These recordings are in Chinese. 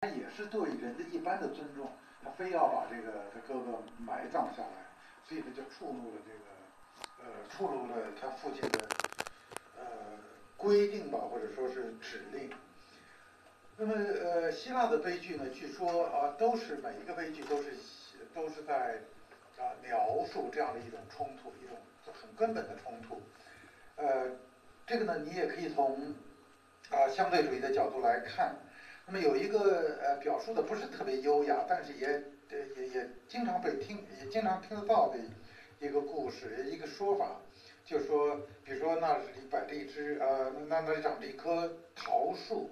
他也是对人的一般的尊重，他非要把这个他哥哥埋葬下来，所以他就触怒了这个，呃，触怒了他父亲的，呃，规定吧，或者说是指令。那么，呃，希腊的悲剧呢，据说啊，都是每一个悲剧都是都是在啊描述这样的一种冲突，一种很根本的冲突。呃，这个呢，你也可以从啊相对主义的角度来看。那么有一个呃表述的不是特别优雅，但是也也也经常被听，也经常听得到的一个故事，一个说法，就说，比如说那里摆着一只呃那那里长着一棵桃树，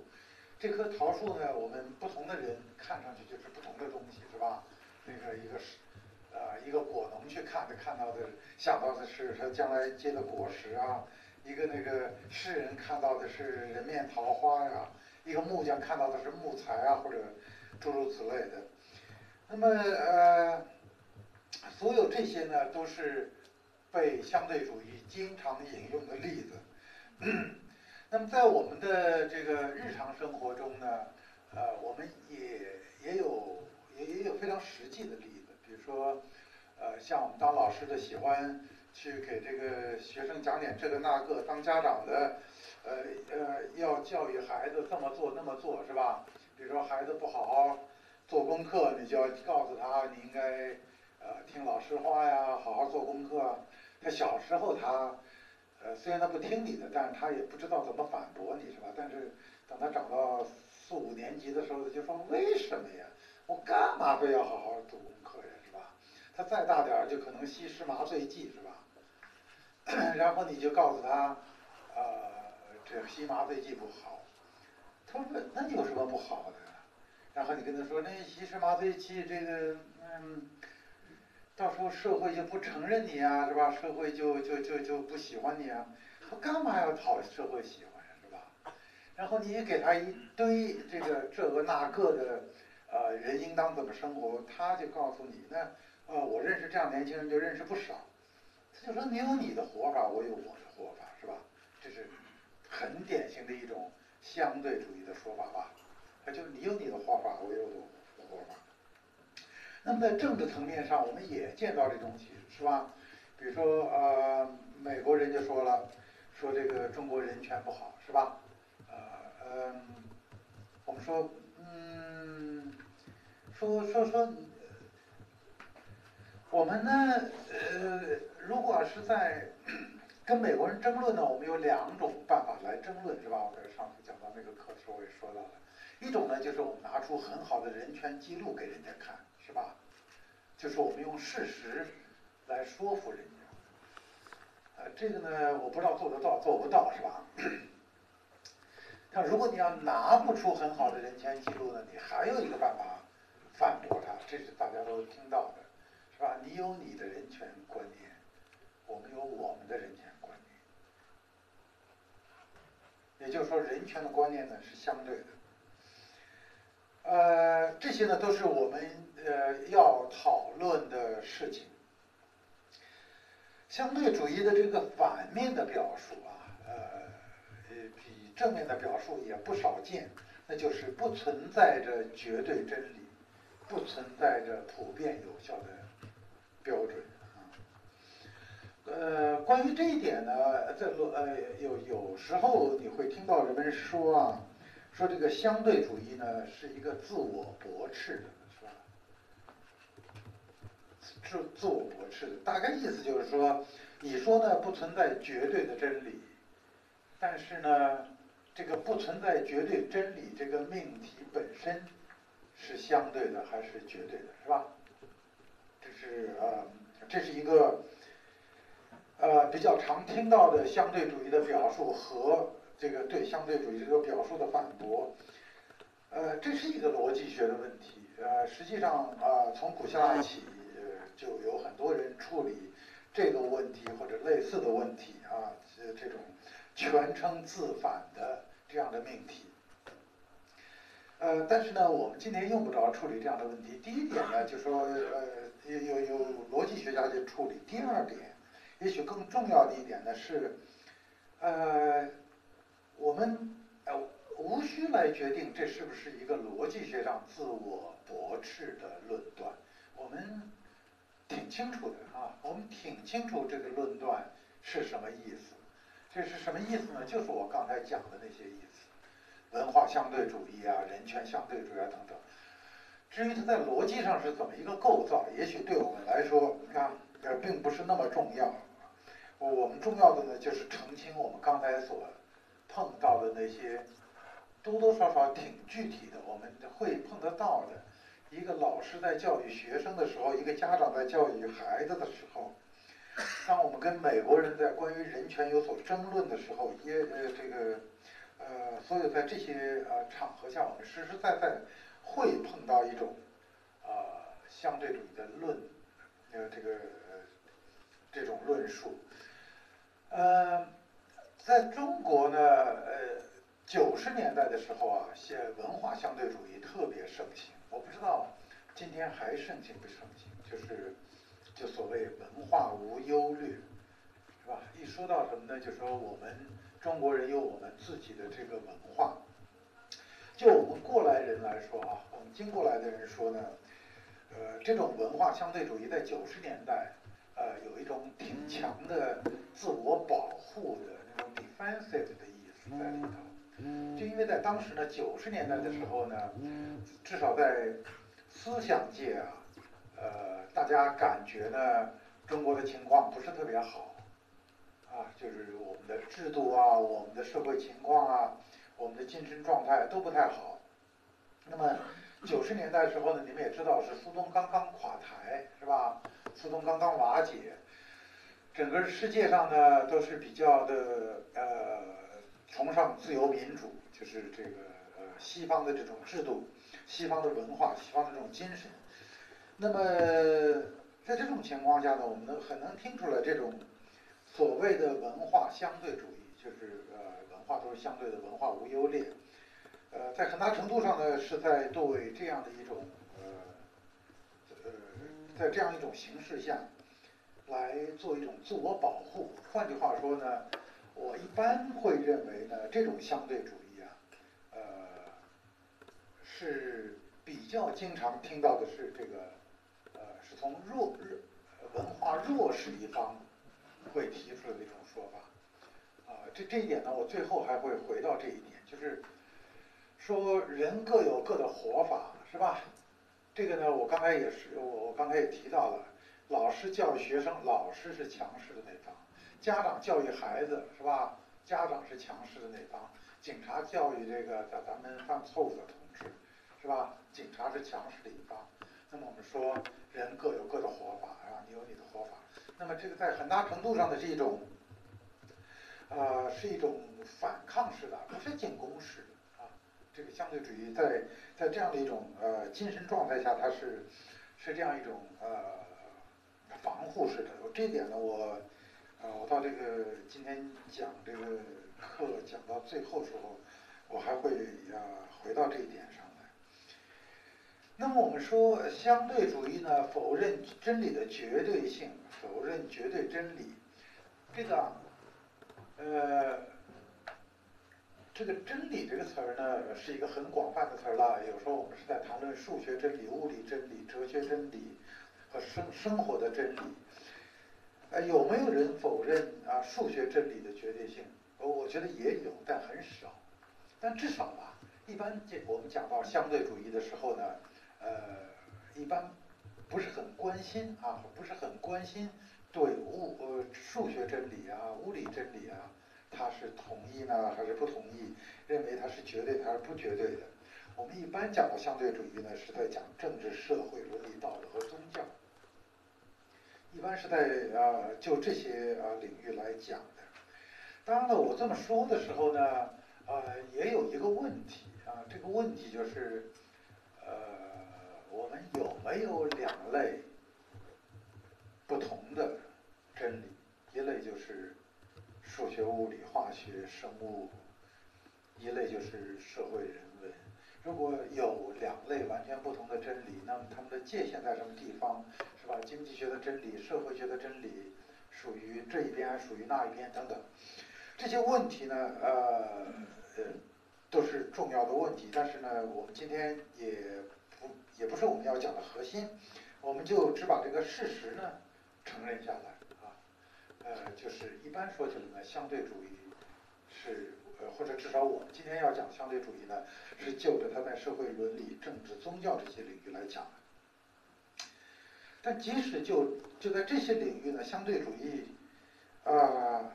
这棵桃树呢，我们不同的人看上去就是不同的东西，是吧？那个一个是呃一个果农去看，的看到的想到的是他将来结的果实啊，一个那个诗人看到的是人面桃花呀。一个木匠看到的是木材啊，或者诸如此类的。那么呃，所有这些呢，都是被相对主义经常引用的例子。那么在我们的这个日常生活中呢，呃，我们也也有也也有非常实际的例子，比如说，呃，像我们当老师的喜欢去给这个学生讲点这个那个，当家长的。呃呃，要教育孩子这么做那么做是吧？比如说孩子不好好做功课，你就要告诉他你应该呃听老师话呀，好好做功课。他小时候他呃虽然他不听你的，但是他也不知道怎么反驳你是吧？但是等他长到四五年级的时候，他就说为什么呀？我干嘛非要好好做功课呀？是吧？他再大点儿就可能吸食麻醉剂是吧？然后你就告诉他呃。这吸麻醉剂不好，他说那那有什么不好的？然后你跟他说，那吸食麻醉剂这个，嗯，到时候社会就不承认你啊，是吧？社会就就就就不喜欢你啊。他干嘛要讨社会喜欢呀，是吧？然后你给他一堆这个这个那个的，呃，人应当怎么生活，他就告诉你，那呃，我认识这样年轻人就认识不少。他就说你有你的活法，我有我的活法，是吧？这是。很典型的一种相对主义的说法吧，那就是你有你的活法，我有我的活法。那么在政治层面上，我们也见到这东西，是吧？比如说，呃，美国人就说了，说这个中国人权不好，是吧？呃，嗯，我们说，嗯，说说说，我们呢，呃，如果是在。跟美国人争论呢，我们有两种办法来争论，是吧？我在上次讲到那个课的时候我也说到了，一种呢就是我们拿出很好的人权记录给人家看，是吧？就是我们用事实来说服人家。呃，这个呢，我不知道做得到做不到，是吧？但如果你要拿不出很好的人权记录呢，你还有一个办法反驳他，这是大家都听到的，是吧？你有你的人权观念，我们有我们的人权。也就是说，人权的观念呢是相对的。呃，这些呢都是我们呃要讨论的事情。相对主义的这个反面的表述啊，呃，比正面的表述也不少见，那就是不存在着绝对真理，不存在着普遍有效的标准。呃，关于这一点呢，在呃有有时候你会听到人们说啊，说这个相对主义呢是一个自我驳斥的，是吧？自自我驳斥的，大概意思就是说，你说呢不存在绝对的真理，但是呢，这个不存在绝对真理这个命题本身是相对的还是绝对的，是吧？这是呃，这是一个。呃，比较常听到的相对主义的表述和这个对相对主义这个表述的反驳，呃，这是一个逻辑学的问题。呃，实际上啊，从古希腊起就有很多人处理这个问题或者类似的问题啊，这种全称自反的这样的命题。呃，但是呢，我们今天用不着处理这样的问题。第一点呢，就说呃，有有有逻辑学家去处理。第二点。也许更重要的一点呢是，呃，我们呃无需来决定这是不是一个逻辑学上自我驳斥的论断，我们挺清楚的啊，我们挺清楚这个论断是什么意思。这是什么意思呢？就是我刚才讲的那些意思，文化相对主义啊，人权相对主义啊等等。至于它在逻辑上是怎么一个构造，也许对我们来说，你看，呃，并不是那么重要。我们重要的呢，就是澄清我们刚才所碰到的那些多多少少挺具体的，我们会碰得到的。一个老师在教育学生的时候，一个家长在教育孩子的时候，当我们跟美国人在关于人权有所争论的时候，也呃这个呃，所有在这些呃场合下，我们实实在在会碰到一种呃相对主义的论呃这个这种论述。呃，在中国呢，呃，九十年代的时候啊，现文化相对主义特别盛行。我不知道今天还盛行不盛行，就是就所谓文化无忧虑，是吧？一说到什么呢？就说我们中国人有我们自己的这个文化。就我们过来人来说啊，我们经过来的人说呢，呃，这种文化相对主义在九十年代。呃，有一种挺强的自我保护的那种 defensive 的意思在里头。就因为在当时呢，九十年代的时候呢，至少在思想界啊，呃，大家感觉呢，中国的情况不是特别好，啊，就是我们的制度啊，我们的社会情况啊，我们的精神状态都不太好。那么九十年代时候呢，你们也知道是苏东刚刚垮台，是吧？苏东刚刚瓦解，整个世界上呢都是比较的呃崇尚自由民主，就是这个呃西方的这种制度、西方的文化、西方的这种精神。那么在这种情况下呢，我们能很能听出来这种所谓的文化相对主义，就是呃文化都是相对的，文化无优劣。呃，在很大程度上呢是在对这样的一种。在这样一种形式下，来做一种自我保护。换句话说呢，我一般会认为呢，这种相对主义啊，呃，是比较经常听到的是这个，呃，是从弱弱文化弱势一方会提出来的一种说法。啊，这这一点呢，我最后还会回到这一点，就是说人各有各的活法，是吧？这个呢，我刚才也是，我我刚才也提到了，老师教育学生，老师是强势的那方；家长教育孩子，是吧？家长是强势的那方；警察教育这个在咱们犯错误的同志，是吧？警察是强势的一方。那么我们说，人各有各的活法，啊，你有你的活法。那么这个在很大程度上的是一种，呃，是一种反抗式的，不是进攻式的。这个相对主义在在这样的一种呃精神状态下，它是是这样一种呃防护式的。这一点呢，我呃我到这个今天讲这个课讲到最后时候，我还会呃回到这一点上来。那么我们说相对主义呢，否认真理的绝对性，否认绝对真理，这个呃。这个真理这个词儿呢，是一个很广泛的词儿了。有时候我们是在谈论数学真理、物理真理、哲学真理和生生活的真理。呃，有没有人否认啊数学真理的绝对性？我我觉得也有，但很少。但至少吧，一般这我们讲到相对主义的时候呢，呃，一般不是很关心啊，不是很关心对物呃数学真理啊、物理真理啊。他是同意呢，还是不同意？认为他是绝对，还是不绝对的？我们一般讲的相对主义呢，是在讲政治、社会、伦理、道德和宗教，一般是在啊就这些啊领域来讲的。当然了，我这么说的时候呢，呃，也有一个问题啊，这个问题就是，呃，我们有没有两类不同的真理？一类就是。数学、物理、化学、生物，一类就是社会人文。如果有两类完全不同的真理，那么它们的界限在什么地方？是吧？经济学的真理、社会学的真理，属于这一边，属于那一边等等。这些问题呢，呃，呃，都是重要的问题。但是呢，我们今天也不也不是我们要讲的核心，我们就只把这个事实呢承认下来。呃，就是一般说起来呢，相对主义是呃，或者至少我们今天要讲相对主义呢，是就着它在社会伦理、政治、宗教这些领域来讲的。但即使就就在这些领域呢，相对主义啊。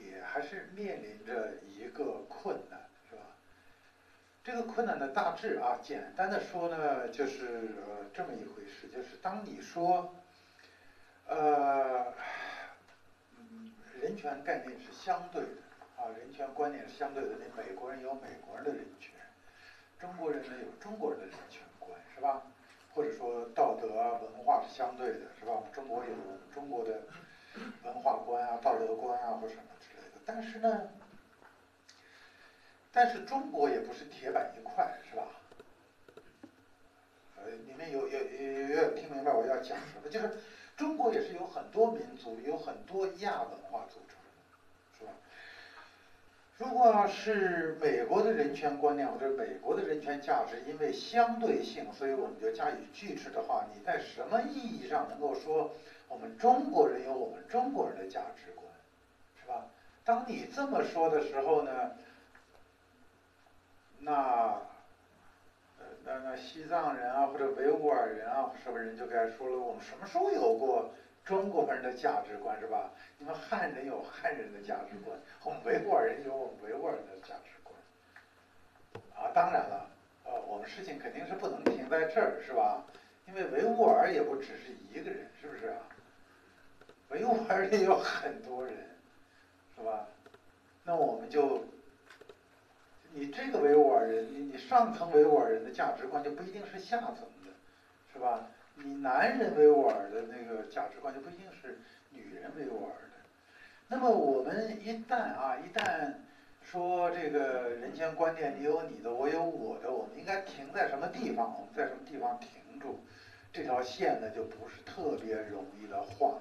也还是面临着一个困难，是吧？这个困难的大致啊，简单的说呢，就是呃这么一回事，就是当你说，呃，人权概念是相对的啊，人权观念是相对的。那美国人有美国人的人权，中国人呢有中国人的人权观，是吧？或者说道德啊文化是相对的，是吧？中国有中国的文化观啊、道德观啊，或什么之类的。但是呢，但是中国也不是铁板一块，是吧？呃，你们有有有有有听明白我要讲什么？就是中国也是有很多民族，有很多亚文化组成，是吧？如果是美国的人权观念或者美国的人权价值，因为相对性，所以我们就加以拒斥的话，你在什么意义上能够说我们中国人有我们中国人的价值观，是吧？当你这么说的时候呢，那，那那西藏人啊，或者维吾尔人啊，什么人就该说了，我们什么时候有过中国人的价值观是吧？你们汉人有汉人的价值观，我们维吾尔人有我们维吾尔人的价值观。啊，当然了，呃，我们事情肯定是不能停在这儿，是吧？因为维吾尔也不只是一个人，是不是啊？维吾尔也有很多人。是吧？那我们就，你这个维吾尔人，你你上层维吾尔人的价值观就不一定是下层的，是吧？你男人维吾尔的那个价值观就不一定是女人维吾尔的。那么我们一旦啊，一旦说这个人权观念，你有你的，我有我的，我们应该停在什么地方？我们在什么地方停住？这条线呢，就不是特别容易的画。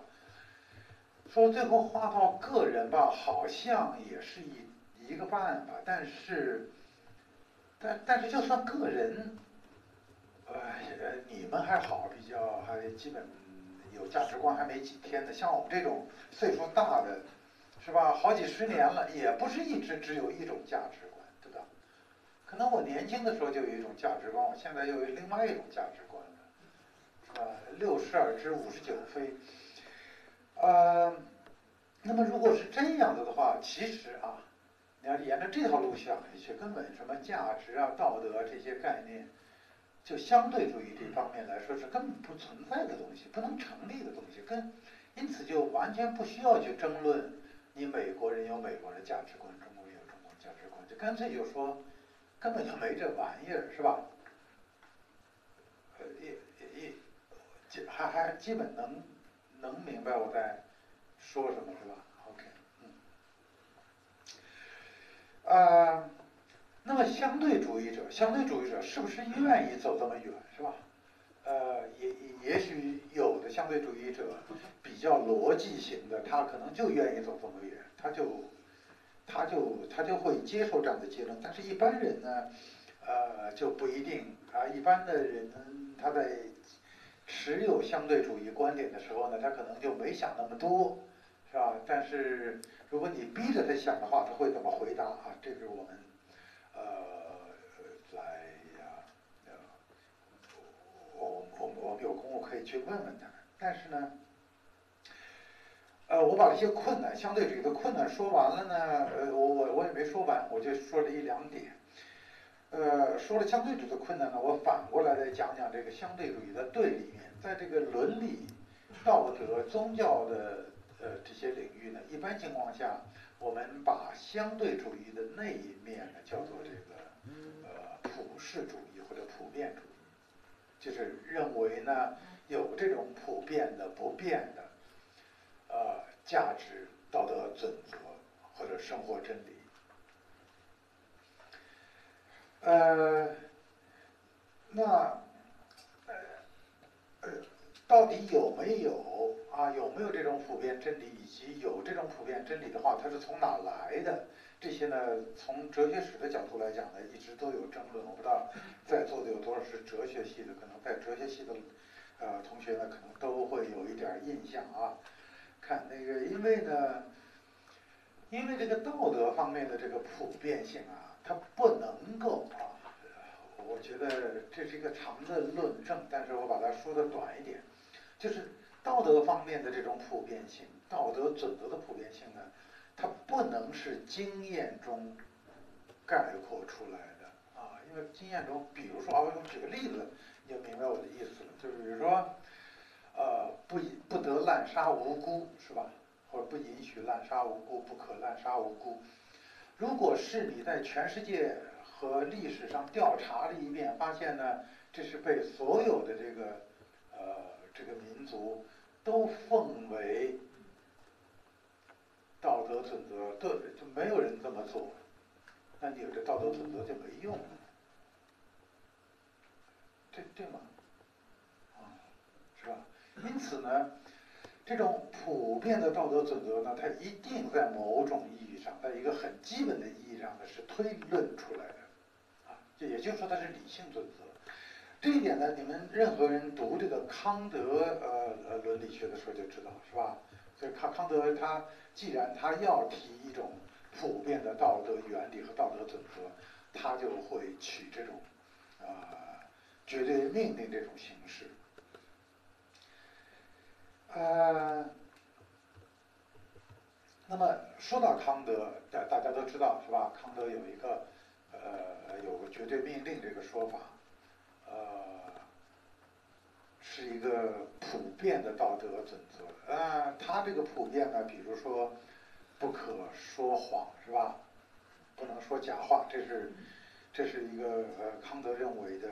说最后画到个人吧，好像也是一一个办法，但是，但但是就算个人，呃，你们还好，比较还基本有价值观还没几天呢。像我们这种岁数大的，是吧？好几十年了，也不是一直只有一种价值观，对吧？可能我年轻的时候就有一种价值观，我现在又有另外一种价值观了，是吧？六十而知，五十九非。呃，那么如果是这样子的话，其实啊，你要沿着这条路想下去，根本什么价值啊、道德这些概念，就相对主义这方面来说是根本不存在的东西，不能成立的东西，跟因此就完全不需要去争论。你美国人有美国的价值观，中国人有中国价值观，就干脆就说根本就没这玩意儿，是吧？呃，也也也，还还基本能。能明白我在说什么是吧呃，那么相对主义者，相对主义者是不是愿意走这么远是吧？呃，也也许有的相对主义者比较逻辑型的，他可能就愿意走这么远，他就他就他就会接受这样的结论。但是，一般人呢，呃，就不一定啊。一般的人他在。持有相对主义观点的时候呢，他可能就没想那么多，是吧？但是如果你逼着他想的话，他会怎么回答啊？这是我们呃来呀，我我我有空我可以去问问他。但是呢，呃，我把这些困难，相对主义的困难说完了呢，呃，我我我也没说完，我就说了一两点。呃，说了相对主义的困难呢，我反过来再讲讲这个相对主义的对立面。在这个伦理、道德、宗教的呃这些领域呢，一般情况下，我们把相对主义的那一面呢叫做这个呃普世主义或者普遍主义，就是认为呢有这种普遍的、不变的呃价值、道德准则或者生活真理。呃，那呃呃，到底有没有啊？有没有这种普遍真理？以及有这种普遍真理的话，它是从哪来的？这些呢，从哲学史的角度来讲呢，一直都有争论。我不知道在座的有多少是哲学系的，可能在哲学系的呃同学呢，可能都会有一点印象啊。看那个，因为呢，因为这个道德方面的这个普遍性啊，它不能够啊，我觉得这是一个长的论证，但是我把它说的短一点，就是道德方面的这种普遍性，道德准则的普遍性呢。它不能是经验中概括出来的啊，因为经验中，比如说啊，我举个例子，你就明白我的意思了。就是比如说，呃，不不得滥杀无辜，是吧？或者不允许滥杀无辜，不可滥杀无辜。如果是你在全世界和历史上调查了一遍，发现呢，这是被所有的这个呃这个民族都奉为。道德准则，对，就没有人这么做，那你有这道德准则就没用，对对吗？啊，是吧？因此呢，这种普遍的道德准则呢，它一定在某种意义上，在一个很基本的意义上呢，是推论出来的，啊，就也就是说它是理性准则。这一点呢，你们任何人读这个康德呃呃伦理学的时候就知道，是吧？所以康康德他。既然他要提一种普遍的道德原理和道德准则，他就会取这种啊绝对命令这种形式。呃，那么说到康德，大大家都知道是吧？康德有一个呃有个绝对命令这个说法，呃，是一个普遍的道德准则。呃，他这个普遍呢，比如说，不可说谎，是吧？不能说假话，这是，这是一个呃康德认为的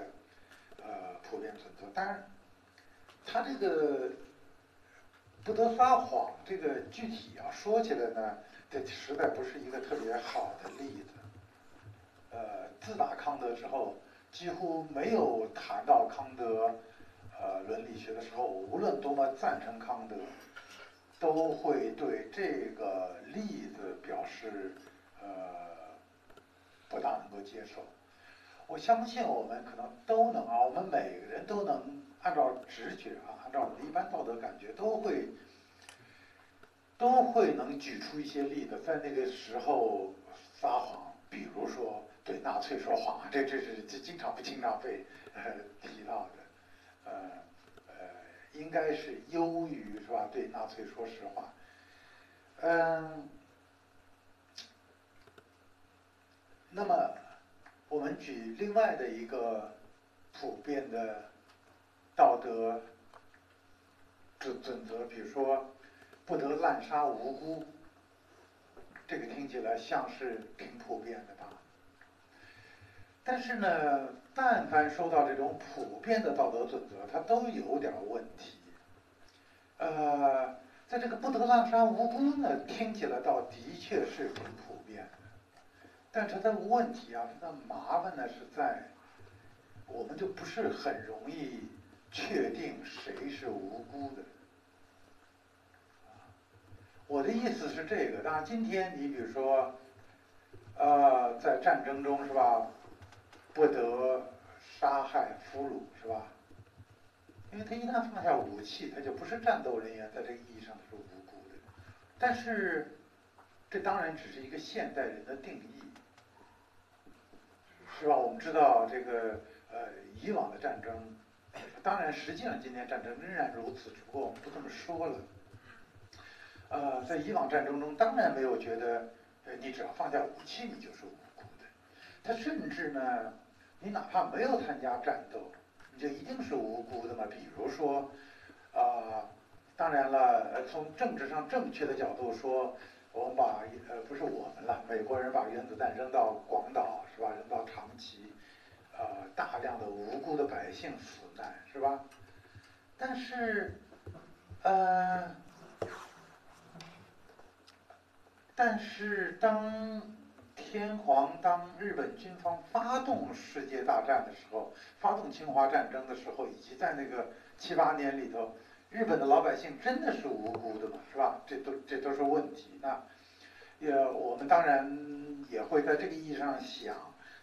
呃普遍准则。当然，他这个不得撒谎，这个具体啊说起来呢，这实在不是一个特别好的例子。呃，自打康德之后，几乎没有谈到康德呃伦理学的时候，无论多么赞成康德。都会对这个例子表示呃不大能够接受。我相信我们可能都能啊，我们每个人都能按照直觉啊，按照我们一般道德感觉，都会都会能举出一些例子，在那个时候撒谎，比如说对纳粹说谎，这这是这经常不经常被呃提到的，呃呃。应该是优于是吧？对纳粹说实话，嗯，那么我们举另外的一个普遍的道德准准则，比如说不得滥杀无辜，这个听起来像是挺普遍的？但是呢，但凡说到这种普遍的道德准则，它都有点问题。呃，在这个不得滥杀无辜呢，听起来倒的确是很普遍的。但是它的问题啊，它的麻烦呢是在，我们就不是很容易确定谁是无辜的。我的意思是这个，当然今天你比如说，呃，在战争中是吧？不得杀害俘虏，是吧？因为他一旦放下武器，他就不是战斗人员，在这个意义上他是无辜的。但是，这当然只是一个现代人的定义，是吧？我们知道这个呃，以往的战争，当然实际上今天战争仍然如此，只不过我们不这么说了。呃，在以往战争中，当然没有觉得，呃，你只要放下武器，你就是无辜的。他甚至呢。你哪怕没有参加战斗，你就一定是无辜的吗？比如说，啊，当然了，从政治上正确的角度说，我们把呃不是我们了，美国人把原子弹扔到广岛是吧？扔到长崎，呃，大量的无辜的百姓死难是吧？但是，呃，但是当。天皇当日本军方发动世界大战的时候，发动侵华战争的时候，以及在那个七八年里头，日本的老百姓真的是无辜的吗？是吧？这都这都是问题。那也我们当然也会在这个意义上想，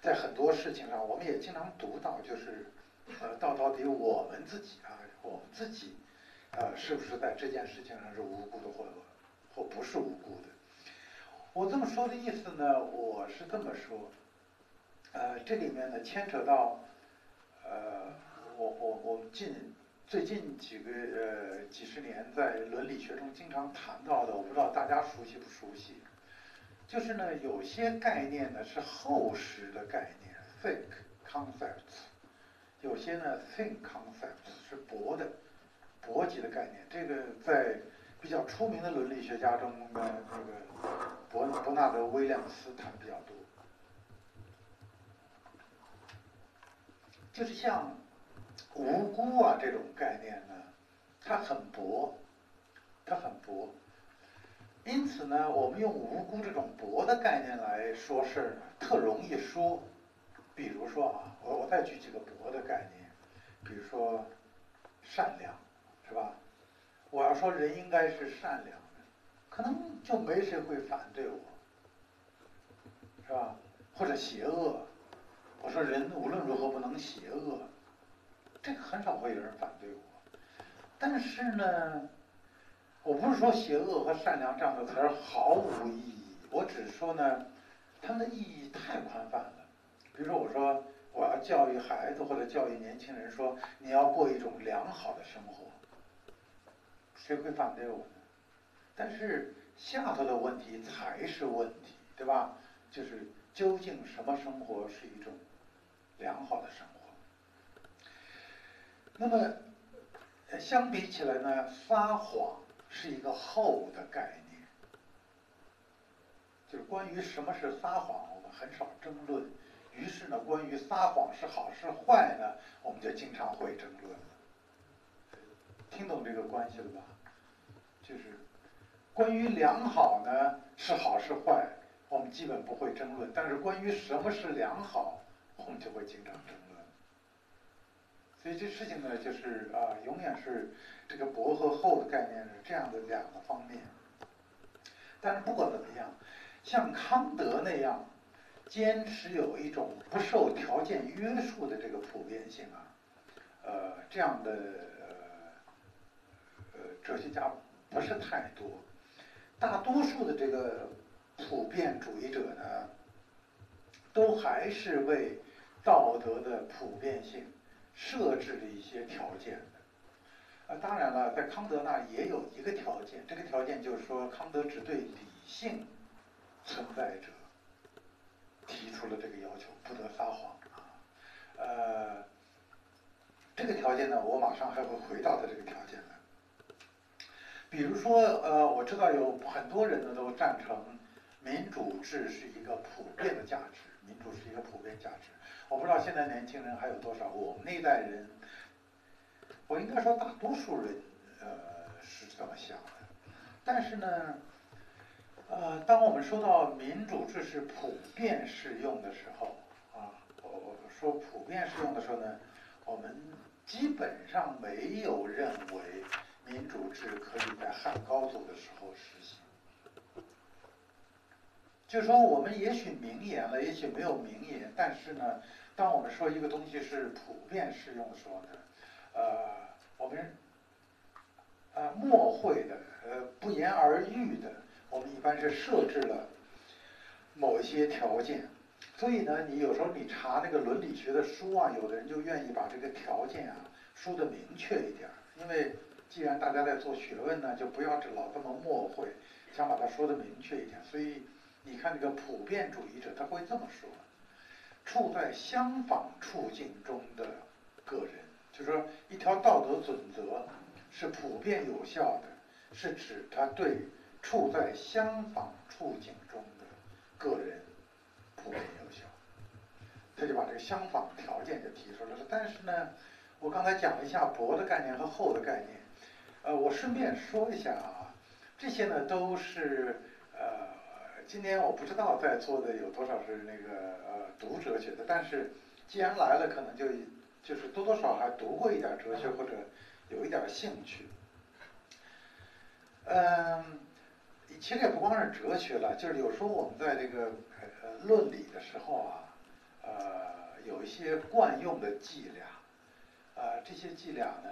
在很多事情上，我们也经常读到，就是呃，到到底我们自己啊，我们自己呃，是不是在这件事情上是无辜的，或或不是无辜的？我这么说的意思呢，我是这么说，呃，这里面呢牵扯到呃，我我我近。最近几个呃几十年，在伦理学中经常谈到的，我不知道大家熟悉不熟悉，就是呢，有些概念呢是厚实的概念 （thick concepts），有些呢 think concepts 是薄的、薄级的概念。这个在比较出名的伦理学家中的，那个伯伯纳德·威廉斯谈比较多，就是像。无辜啊，这种概念呢，它很薄，它很薄。因此呢，我们用无辜这种薄的概念来说事儿呢，特容易说。比如说啊，我我再举几个薄的概念，比如说善良，是吧？我要说人应该是善良的，可能就没谁会反对我，是吧？或者邪恶，我说人无论如何不能邪恶。这个很少会有人反对我，但是呢，我不是说邪恶和善良这样的词毫无意义，我只是说呢，它们的意义太宽泛了。比如说，我说我要教育孩子或者教育年轻人，说你要过一种良好的生活，谁会反对我呢？但是下头的问题才是问题，对吧？就是究竟什么生活是一种良好的生活？那么，相比起来呢，撒谎是一个厚的概念。就是关于什么是撒谎，我们很少争论。于是呢，关于撒谎是好是坏呢，我们就经常会争论。听懂这个关系了吧？就是关于良好呢是好是坏，我们基本不会争论。但是关于什么是良好，我们就会经常争论。所以这事情呢，就是啊，永远是这个薄和厚的概念是这样的两个方面。但是不管怎么样，像康德那样坚持有一种不受条件约束的这个普遍性啊，呃，这样的哲学家不是太多。大多数的这个普遍主义者呢，都还是为道德的普遍性。设置了一些条件，啊，当然了，在康德那也有一个条件，这个条件就是说，康德只对理性存在者提出了这个要求，不得撒谎啊，呃，这个条件呢，我马上还会回到他这个条件来。比如说，呃，我知道有很多人呢都赞成民主制是一个普遍的价值，民主是一个普遍价值。我不知道现在年轻人还有多少，我们那一代人，我应该说大多数人，呃，是这么想的。但是呢，呃，当我们说到民主制是普遍适用的时候，啊，我我说普遍适用的时候呢，我们基本上没有认为民主制可以在汉高祖的时候实行。就说，我们也许明言了，也许没有明言，但是呢。当我们说一个东西是普遍适用的时候呢，呃，我们呃默会的，呃不言而喻的，我们一般是设置了某一些条件。所以呢，你有时候你查那个伦理学的书啊，有的人就愿意把这个条件啊说的明确一点，因为既然大家在做学问呢，就不要这老这么墨会，想把它说的明确一点。所以你看这个普遍主义者他会这么说。处在相反处境中的个人，就说一条道德准则是普遍有效的，是指他对处在相反处境中的个人普遍有效。他就把这个相反条件就提出来了。但是呢，我刚才讲了一下薄的概念和厚的概念，呃，我顺便说一下啊，这些呢都是呃。今年我不知道在座的有多少是那个呃读哲学的，但是既然来了，可能就就是多多少还读过一点哲学或者有一点兴趣。嗯，其实也不光是哲学了，就是有时候我们在这个呃论理的时候啊，呃，有一些惯用的伎俩，啊，这些伎俩呢，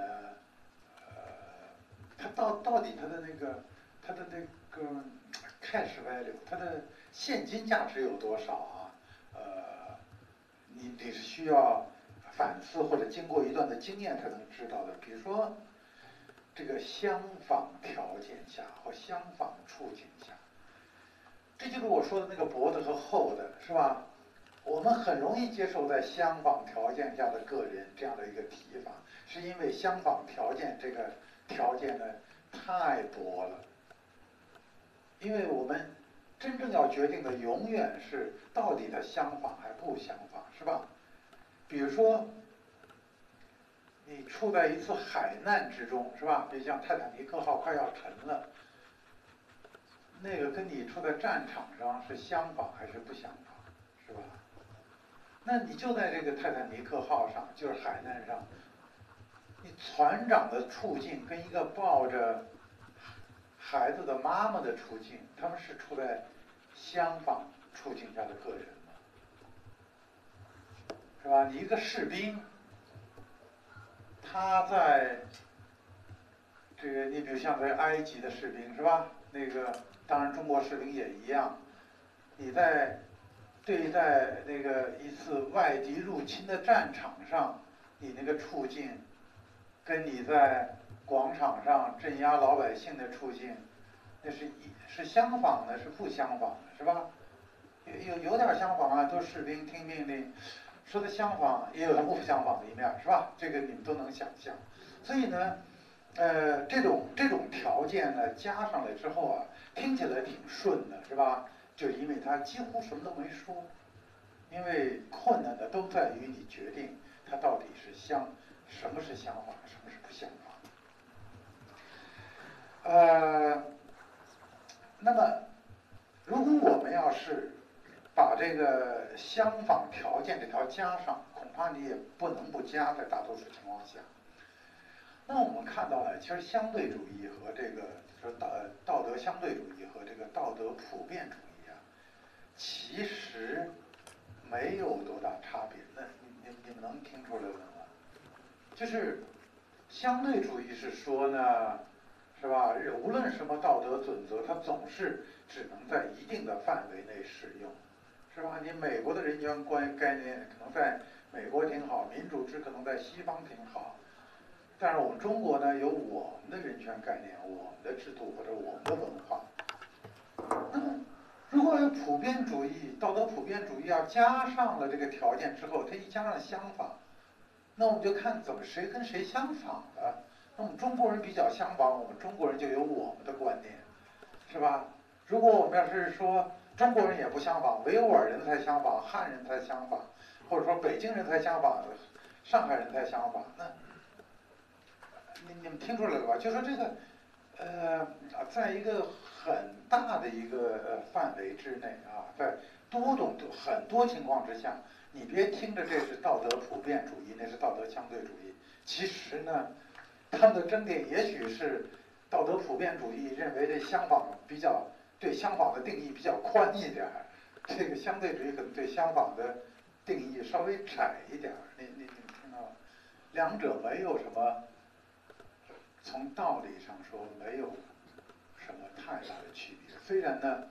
它到到底它的那个它的那个 cash value，它的现金价值有多少啊？呃，你你是需要反思或者经过一段的经验才能知道的。比如说，这个相仿条件下或相仿处境下，这就是我说的那个薄的和厚的，是吧？我们很容易接受在相仿条件下的个人这样的一个提法，是因为相仿条件这个条件呢太多了，因为我们。真正要决定的永远是到底它相仿还不相仿，是吧？比如说，你处在一次海难之中，是吧？就像泰坦尼克号快要沉了，那个跟你处在战场上是相仿还是不相仿，是吧？那你就在这个泰坦尼克号上，就是海难上，你船长的处境跟一个抱着。孩子的妈妈的处境，他们是处在相反处境下的个人吗？是吧？你一个士兵，他在这个，你比如像在埃及的士兵是吧？那个当然中国士兵也一样，你在对待那个一次外敌入侵的战场上，你那个处境，跟你在。广场上镇压老百姓的处境，那是一是相仿的，是不相仿的，是吧？有有有点相仿啊，都士兵听命令，说的相仿，也有不相仿的一面，是吧？这个你们都能想象。所以呢，呃，这种这种条件呢，加上来之后啊，听起来挺顺的，是吧？就因为他几乎什么都没说，因为困难的都在于你决定他到底是相什么是相仿，什么是不相仿。呃，那么，如果我们要是把这个相仿条件这条加上，恐怕你也不能不加，在大多数情况下。那我们看到呢，其实相对主义和这个说道道德相对主义和这个道德普遍主义啊，其实没有多大差别。那你你你们能听出来吗？就是相对主义是说呢。是吧？无论什么道德准则，它总是只能在一定的范围内使用，是吧？你美国的人权观概念可能在美国挺好，民主制可能在西方挺好，但是我们中国呢，有我们的人权概念、我们的制度或者我们的文化。那么，如果有普遍主义、道德普遍主义要加上了这个条件之后，它一加上相仿，那我们就看怎么谁跟谁相仿了。我们中国人比较相仿，我们中国人就有我们的观念，是吧？如果我们要是说中国人也不相仿，维吾尔人才相仿，汉人才相仿，或者说北京人才相仿，上海人才相仿，那你你们听出来了吧？就说这个，呃，在一个很大的一个范围之内啊，在多种很多情况之下，你别听着这是道德普遍主义，那是道德相对主义，其实呢。他们的争点也许是道德普遍主义认为这相仿比较对相仿的定义比较宽一点儿，这个相对主义可能对相仿的定义稍微窄一点儿。你你你听到，两者没有什么从道理上说没有什么太大的区别。虽然呢，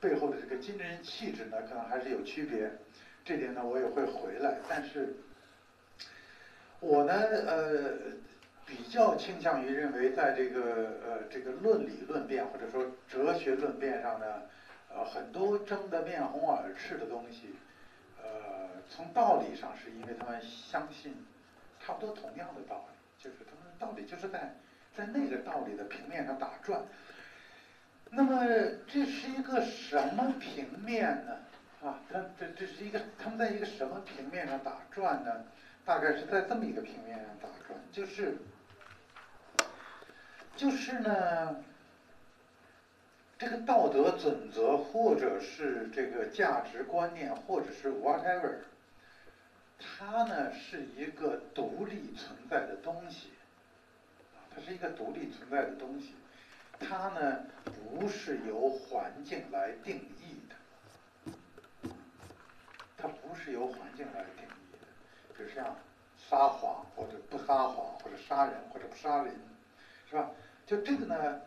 背后的这个精神气质呢可能还是有区别，这点呢我也会回来。但是，我呢呃。比较倾向于认为，在这个呃这个论理论辩或者说哲学论辩上呢，呃很多争得面红耳赤的东西，呃从道理上是因为他们相信差不多同样的道理，就是他们的道理就是在在那个道理的平面上打转。那么这是一个什么平面呢？啊，它这这是一个他们在一个什么平面上打转呢？大概是在这么一个平面上打转，就是。就是呢，这个道德准则，或者是这个价值观念，或者是 whatever，它呢是一个独立存在的东西，它是一个独立存在的东西，它呢不是由环境来定义，不是由环境来定义的，比如像撒谎或者不撒谎，或者杀人或者不杀人，是吧？就这个呢，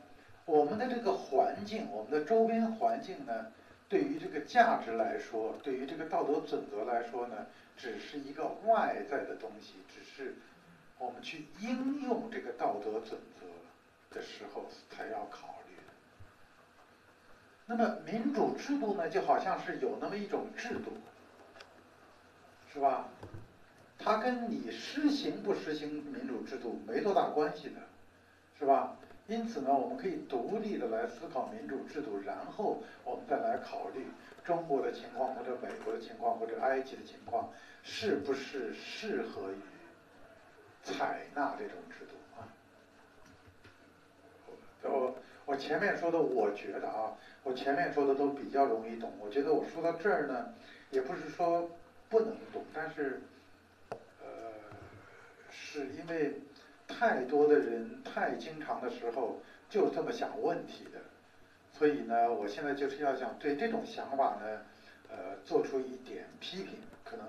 我们的这个环境，我们的周边环境呢，对于这个价值来说，对于这个道德准则来说呢，只是一个外在的东西，只是我们去应用这个道德准则的时候才要考虑。那么民主制度呢，就好像是有那么一种制度，是吧？它跟你实行不实行民主制度没多大关系的，是吧？因此呢，我们可以独立的来思考民主制度，然后我们再来考虑中国的情况或者美国的情况或者埃及的情况，是不是适合于采纳这种制度啊？我我前面说的，我觉得啊，我前面说的都比较容易懂。我觉得我说到这儿呢，也不是说不能懂，但是呃，是因为。太多的人太经常的时候就这么想问题的，所以呢，我现在就是要想对这种想法呢，呃，做出一点批评。可能，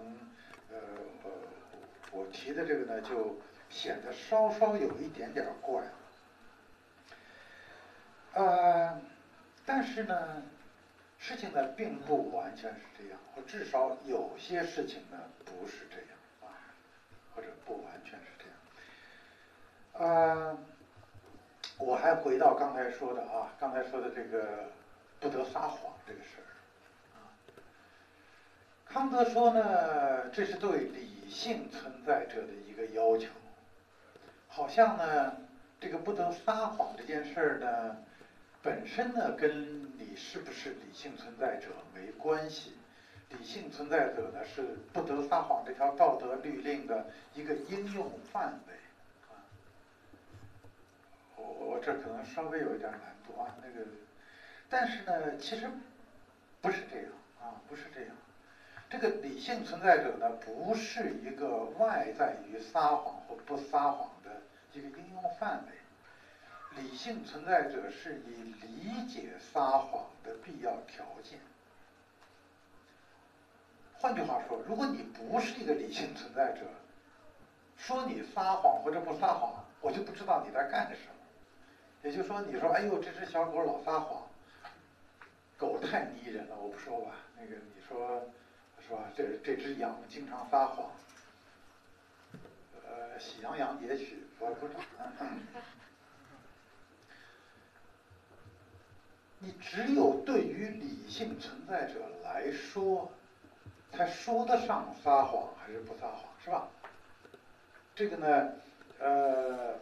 呃呃，我提的这个呢，就显得稍稍有一点点怪。呃，但是呢，事情呢并不完全是这样，或至少有些事情呢不是这样啊，或者不完全是这样。啊，我还回到刚才说的啊，刚才说的这个不得撒谎这个事儿啊。康德说呢，这是对理性存在者的一个要求，好像呢，这个不得撒谎这件事儿呢，本身呢跟你是不是理性存在者没关系，理性存在者呢是不得撒谎这条道德律令的一个应用范围。啊我我这可能稍微有一点难度啊，那个，但是呢，其实不是这样啊，不是这样。这个理性存在者呢，不是一个外在于撒谎或不撒谎的一个应用范围。理性存在者是以理解撒谎的必要条件。换句话说，如果你不是一个理性存在者，说你撒谎或者不撒谎，我就不知道你在干什么。也就是说，你说，哎呦，这只小狗老撒谎，狗太迷人了，我不说吧。那个，你说，说？这这只羊经常撒谎，呃，喜羊羊也许我不知道。你只有对于理性存在者来说，才说得上撒谎还是不撒谎，是吧？这个呢，呃。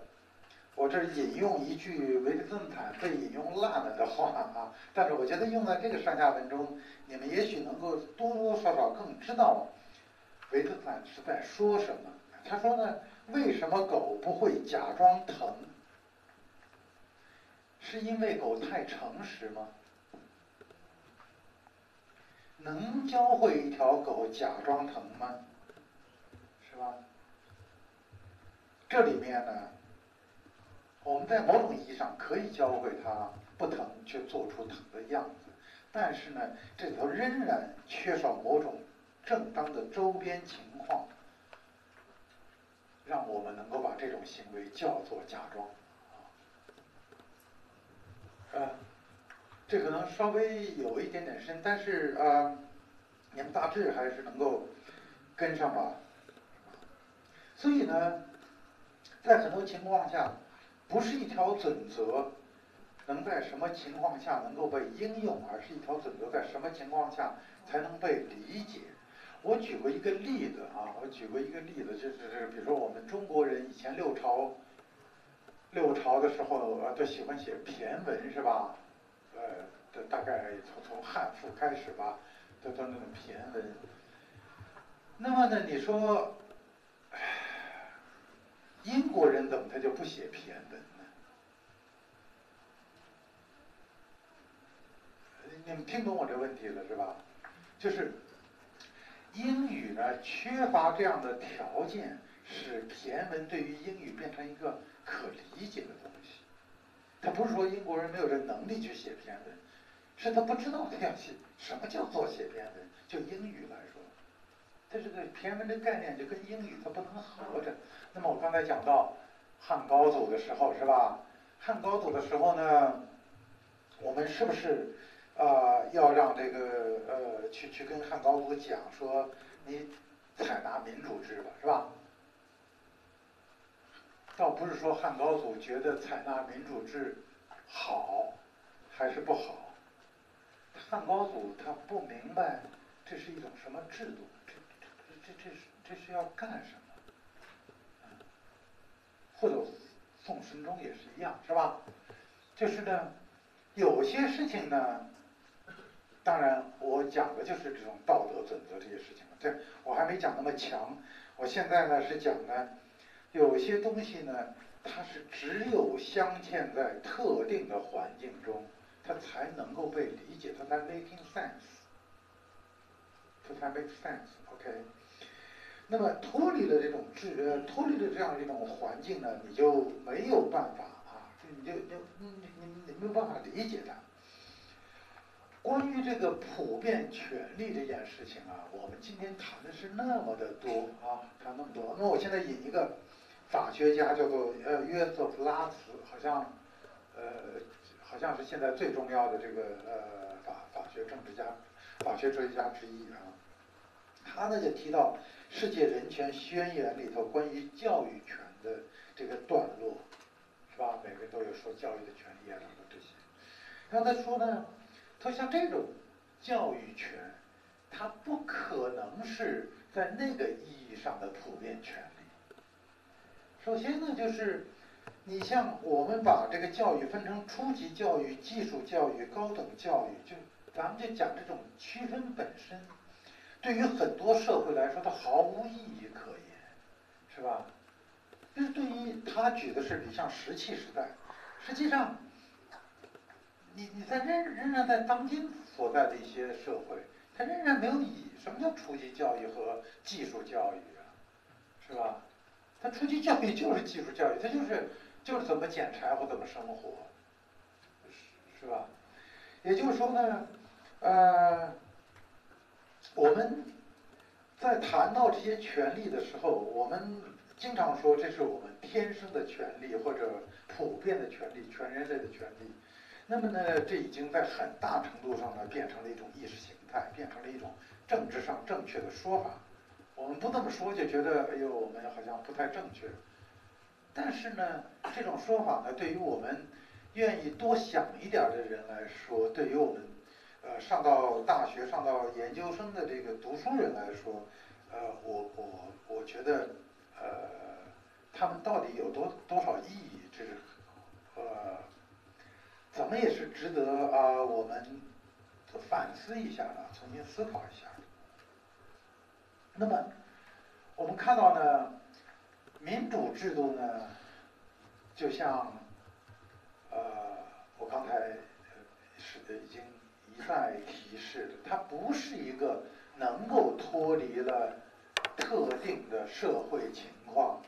我这引用一句维特根斯坦被引用烂了的话啊，但是我觉得用在这个上下文中，你们也许能够多多少少更知道维特斯坦是在说什么。他说呢，为什么狗不会假装疼？是因为狗太诚实吗？能教会一条狗假装疼吗？是吧？这里面呢？我们在某种意义上可以教会它不疼，却做出疼的样子，但是呢，这里头仍然缺少某种正当的周边情况，让我们能够把这种行为叫做假装。啊，这可能稍微有一点点深，但是啊，你们大致还是能够跟上吧。所以呢，在很多情况下。不是一条准则能在什么情况下能够被应用，而是一条准则在什么情况下才能被理解。我举过一个例子啊，我举过一个例子，就是比如说我们中国人以前六朝六朝的时候都喜欢写骈文是吧？呃，这大概从从汉赋开始吧，都都那种骈文。那么呢，你说？英国人怎么他就不写骈文呢？你们听懂我这问题了是吧？就是英语呢缺乏这样的条件，使骈文对于英语变成一个可理解的东西。他不是说英国人没有这能力去写篇文，是他不知道这样写。什么叫做写篇文？就英语来说，它这个篇文的概念就跟英语它不能合着。那么我刚才讲到汉高祖的时候是吧？汉高祖的时候呢，我们是不是啊要让这个呃去去跟汉高祖讲说你采纳民主制吧，是吧？倒不是说汉高祖觉得采纳民主制好还是不好，汉高祖他不明白这是一种什么制度，这这这这是这是要干什么？或者宋神宗也是一样，是吧？就是呢，有些事情呢，当然我讲的就是这种道德准则这些事情这我还没讲那么强，我现在呢是讲呢。有些东西呢，它是只有镶嵌在特定的环境中，它才能够被理解，它才 making sense，它才 make sense，OK。那么脱离了这种制呃，脱离了这样一种环境呢，你就没有办法啊，你就就你你你没有办法理解它。关于这个普遍权利这件事情啊，我们今天谈的是那么的多啊，谈那么多。那我现在引一个。法学家叫做呃约瑟夫拉茨，好像呃好像是现在最重要的这个呃法法学政治家、法学哲学家之一啊。他呢就提到《世界人权宣言》里头关于教育权的这个段落，是吧？每个人都有说教育的权利啊等等这些。然后他说呢，他说像这种教育权，它不可能是在那个意义上的普遍权。首先呢，就是你像我们把这个教育分成初级教育、技术教育、高等教育，就咱们就讲这种区分本身，对于很多社会来说，它毫无意义可言，是吧？就是对于他举的是你像石器时代，实际上，你你在仍仍然在当今所在的一些社会，它仍然没有意义。什么叫初级教育和技术教育啊？是吧？他初级教育就是技术教育，他就是就是怎么捡柴火，怎么生活，是是吧？也就是说呢，呃，我们在谈到这些权利的时候，我们经常说这是我们天生的权利或者普遍的权利，全人类的权利。那么呢，这已经在很大程度上呢变成了一种意识形态，变成了一种政治上正确的说法。我们不这么说就觉得，哎呦，我们好像不太正确。但是呢，这种说法呢，对于我们愿意多想一点的人来说，对于我们呃上到大学、上到研究生的这个读书人来说，呃，我我我觉得，呃，他们到底有多多少意义，这是呃，怎么也是值得啊我们反思一下的，重新思考一下。那么，我们看到呢，民主制度呢，就像，呃，我刚才是已经一再提示的，它不是一个能够脱离了特定的社会情况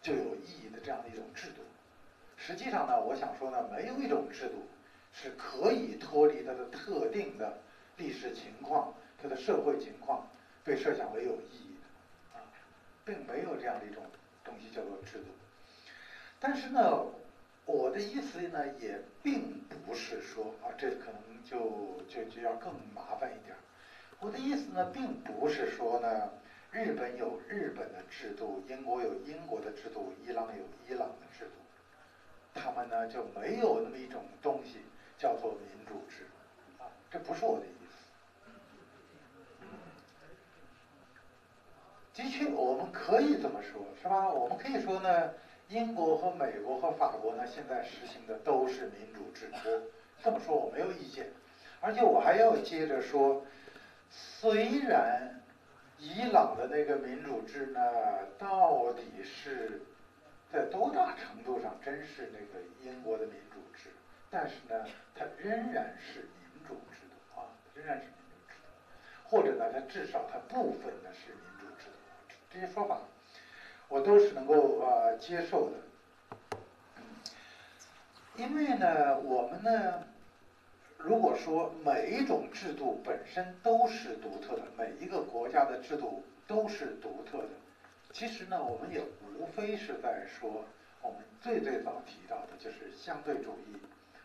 就有意义的这样的一种制度。实际上呢，我想说呢，没有一种制度是可以脱离它的特定的历史情况。它的社会情况被设想为有意义的，啊，并没有这样的一种东西叫做制度。但是呢，我的意思呢，也并不是说啊，这可能就就就要更麻烦一点。我的意思呢，并不是说呢，日本有日本的制度，英国有英国的制度，伊朗有伊朗的制度，他们呢就没有那么一种东西叫做民主制，啊，这不是我的意思。的确，我们可以这么说，是吧？我们可以说呢，英国和美国和法国呢，现在实行的都是民主制。度这么说我没有意见，而且我还要接着说，虽然伊朗的那个民主制呢，到底是在多大程度上真是那个英国的民主制，但是呢，它仍然是民主制度啊，仍然是民主制度，或者呢，它至少它部分呢是民。这些说法，我都是能够呃接受的。因为呢，我们呢，如果说每一种制度本身都是独特的，每一个国家的制度都是独特的，其实呢，我们也无非是在说我们最最早提到的就是相对主义、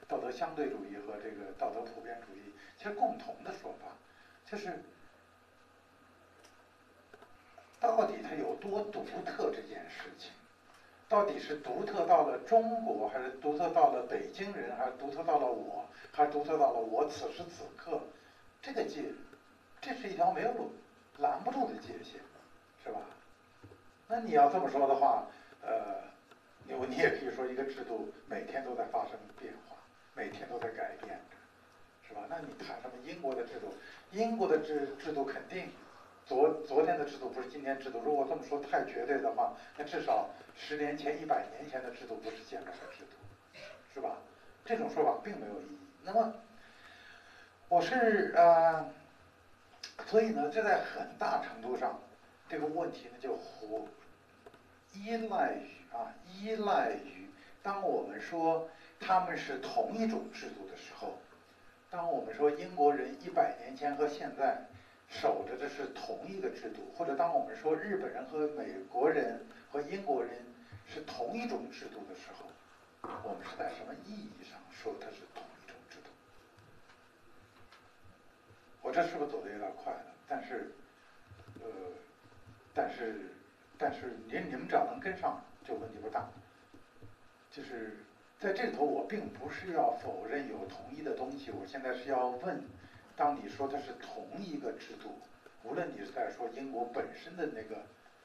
道德相对主义和这个道德普遍主义，其实共同的说法就是。到底它有多独特这件事情，到底是独特到了中国，还是独特到了北京人，还是独特到了我，还是独特到了我此时此刻？这个界，这是一条没有拦不住的界限，是吧？那你要这么说的话，呃，你你也可以说一个制度每天都在发生变化，每天都在改变，是吧？那你谈什么英国的制度？英国的制制度肯定。昨昨天的制度不是今天制度。如果这么说太绝对的话，那至少十年前、一百年前的制度不是现在的制度，是吧？这种说法并没有意义。那么，我是呃，所以呢，这在很大程度上，这个问题呢就活依赖于啊，依赖于当我们说他们是同一种制度的时候，当我们说英国人一百年前和现在。守着的是同一个制度，或者当我们说日本人和美国人和英国人是同一种制度的时候，我们是在什么意义上说它是同一种制度？我这是不是走的有点快了？但是，呃，但是，但是你你们只要能跟上，就问题不大。就是在这里头，我并不是要否认有同一的东西，我现在是要问。当你说它是同一个制度，无论你是在说英国本身的那个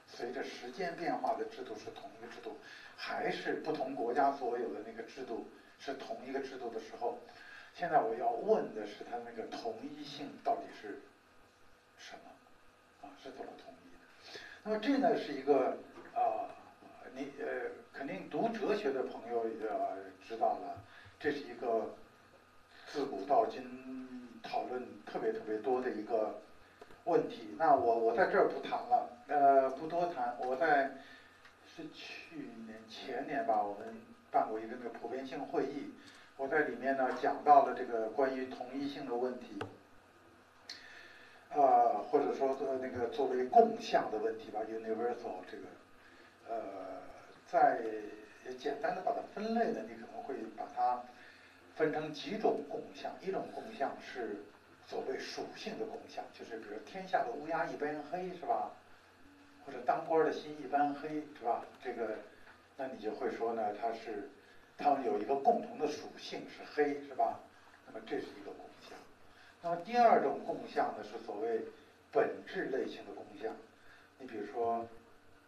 随着时间变化的制度是同一个制度，还是不同国家所有的那个制度是同一个制度的时候，现在我要问的是它那个统一性到底是什么？啊，是怎么统一的？那么这呢是一个啊，你呃肯定读哲学的朋友也知道了，这是一个自古到今。讨论特别特别多的一个问题，那我我在这儿不谈了，呃，不多谈。我在是去年前年吧，我们办过一个那个普遍性会议，我在里面呢讲到了这个关于同一性的问题，啊，或者说呃那个作为共向的问题吧，universal 这个，呃，在简单的把它分类呢，你可能会把它。分成几种共相，一种共相是所谓属性的共相，就是比如天下的乌鸦一般黑，是吧？或者当官的心一般黑，是吧？这个，那你就会说呢，它是，它们有一个共同的属性是黑，是吧？那么这是一个共相。那么第二种共相呢，是所谓本质类型的共相。你比如说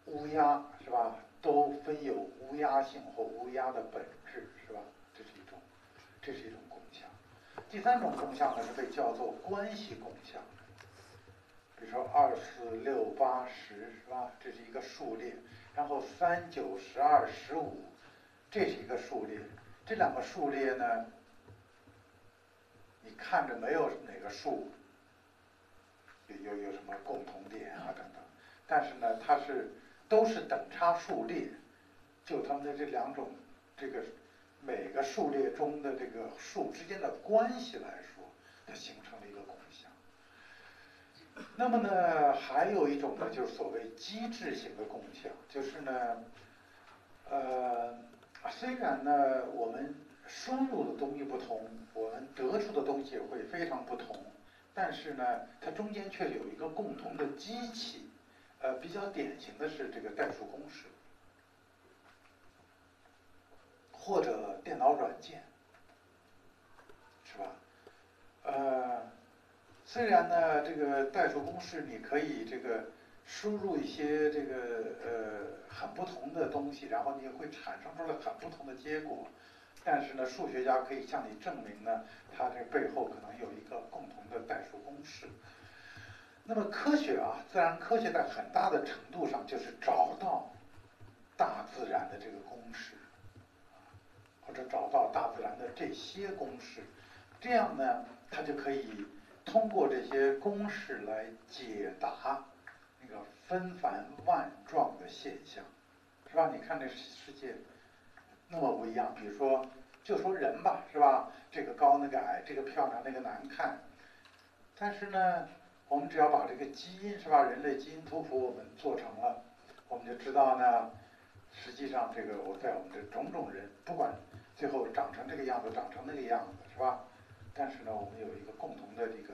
乌鸦，是吧？都分有乌鸦性或乌鸦的本质，是吧？这是一种共相，第三种共相呢是被叫做关系共相，比如说二四六八十是吧？这是一个数列，然后三九十二十五，这是一个数列，这两个数列呢，你看着没有哪个数有有有什么共同点啊等等，但是呢，它是都是等差数列，就它们的这两种这个。每个数列中的这个数之间的关系来说，它形成了一个共享。那么呢，还有一种呢，就是所谓机制型的共享，就是呢，呃，虽然呢我们输入的东西不同，我们得出的东西会非常不同，但是呢，它中间却有一个共同的机器。呃，比较典型的是这个代数公式。或者电脑软件，是吧？呃，虽然呢，这个代数公式你可以这个输入一些这个呃很不同的东西，然后你会产生出来很不同的结果，但是呢，数学家可以向你证明呢，它这背后可能有一个共同的代数公式。那么科学啊，自然科学在很大的程度上就是找到大自然的这个公式。或者找到大自然的这些公式，这样呢，它就可以通过这些公式来解答那个纷繁万状的现象，是吧？你看这世界那么不一样，比如说就说人吧，是吧？这个高那个矮，这个漂亮那个难看。但是呢，我们只要把这个基因是吧，人类基因图谱我们做成了，我们就知道呢，实际上这个我在我们的种种人，不管最后长成这个样子，长成那个样子，是吧？但是呢，我们有一个共同的这个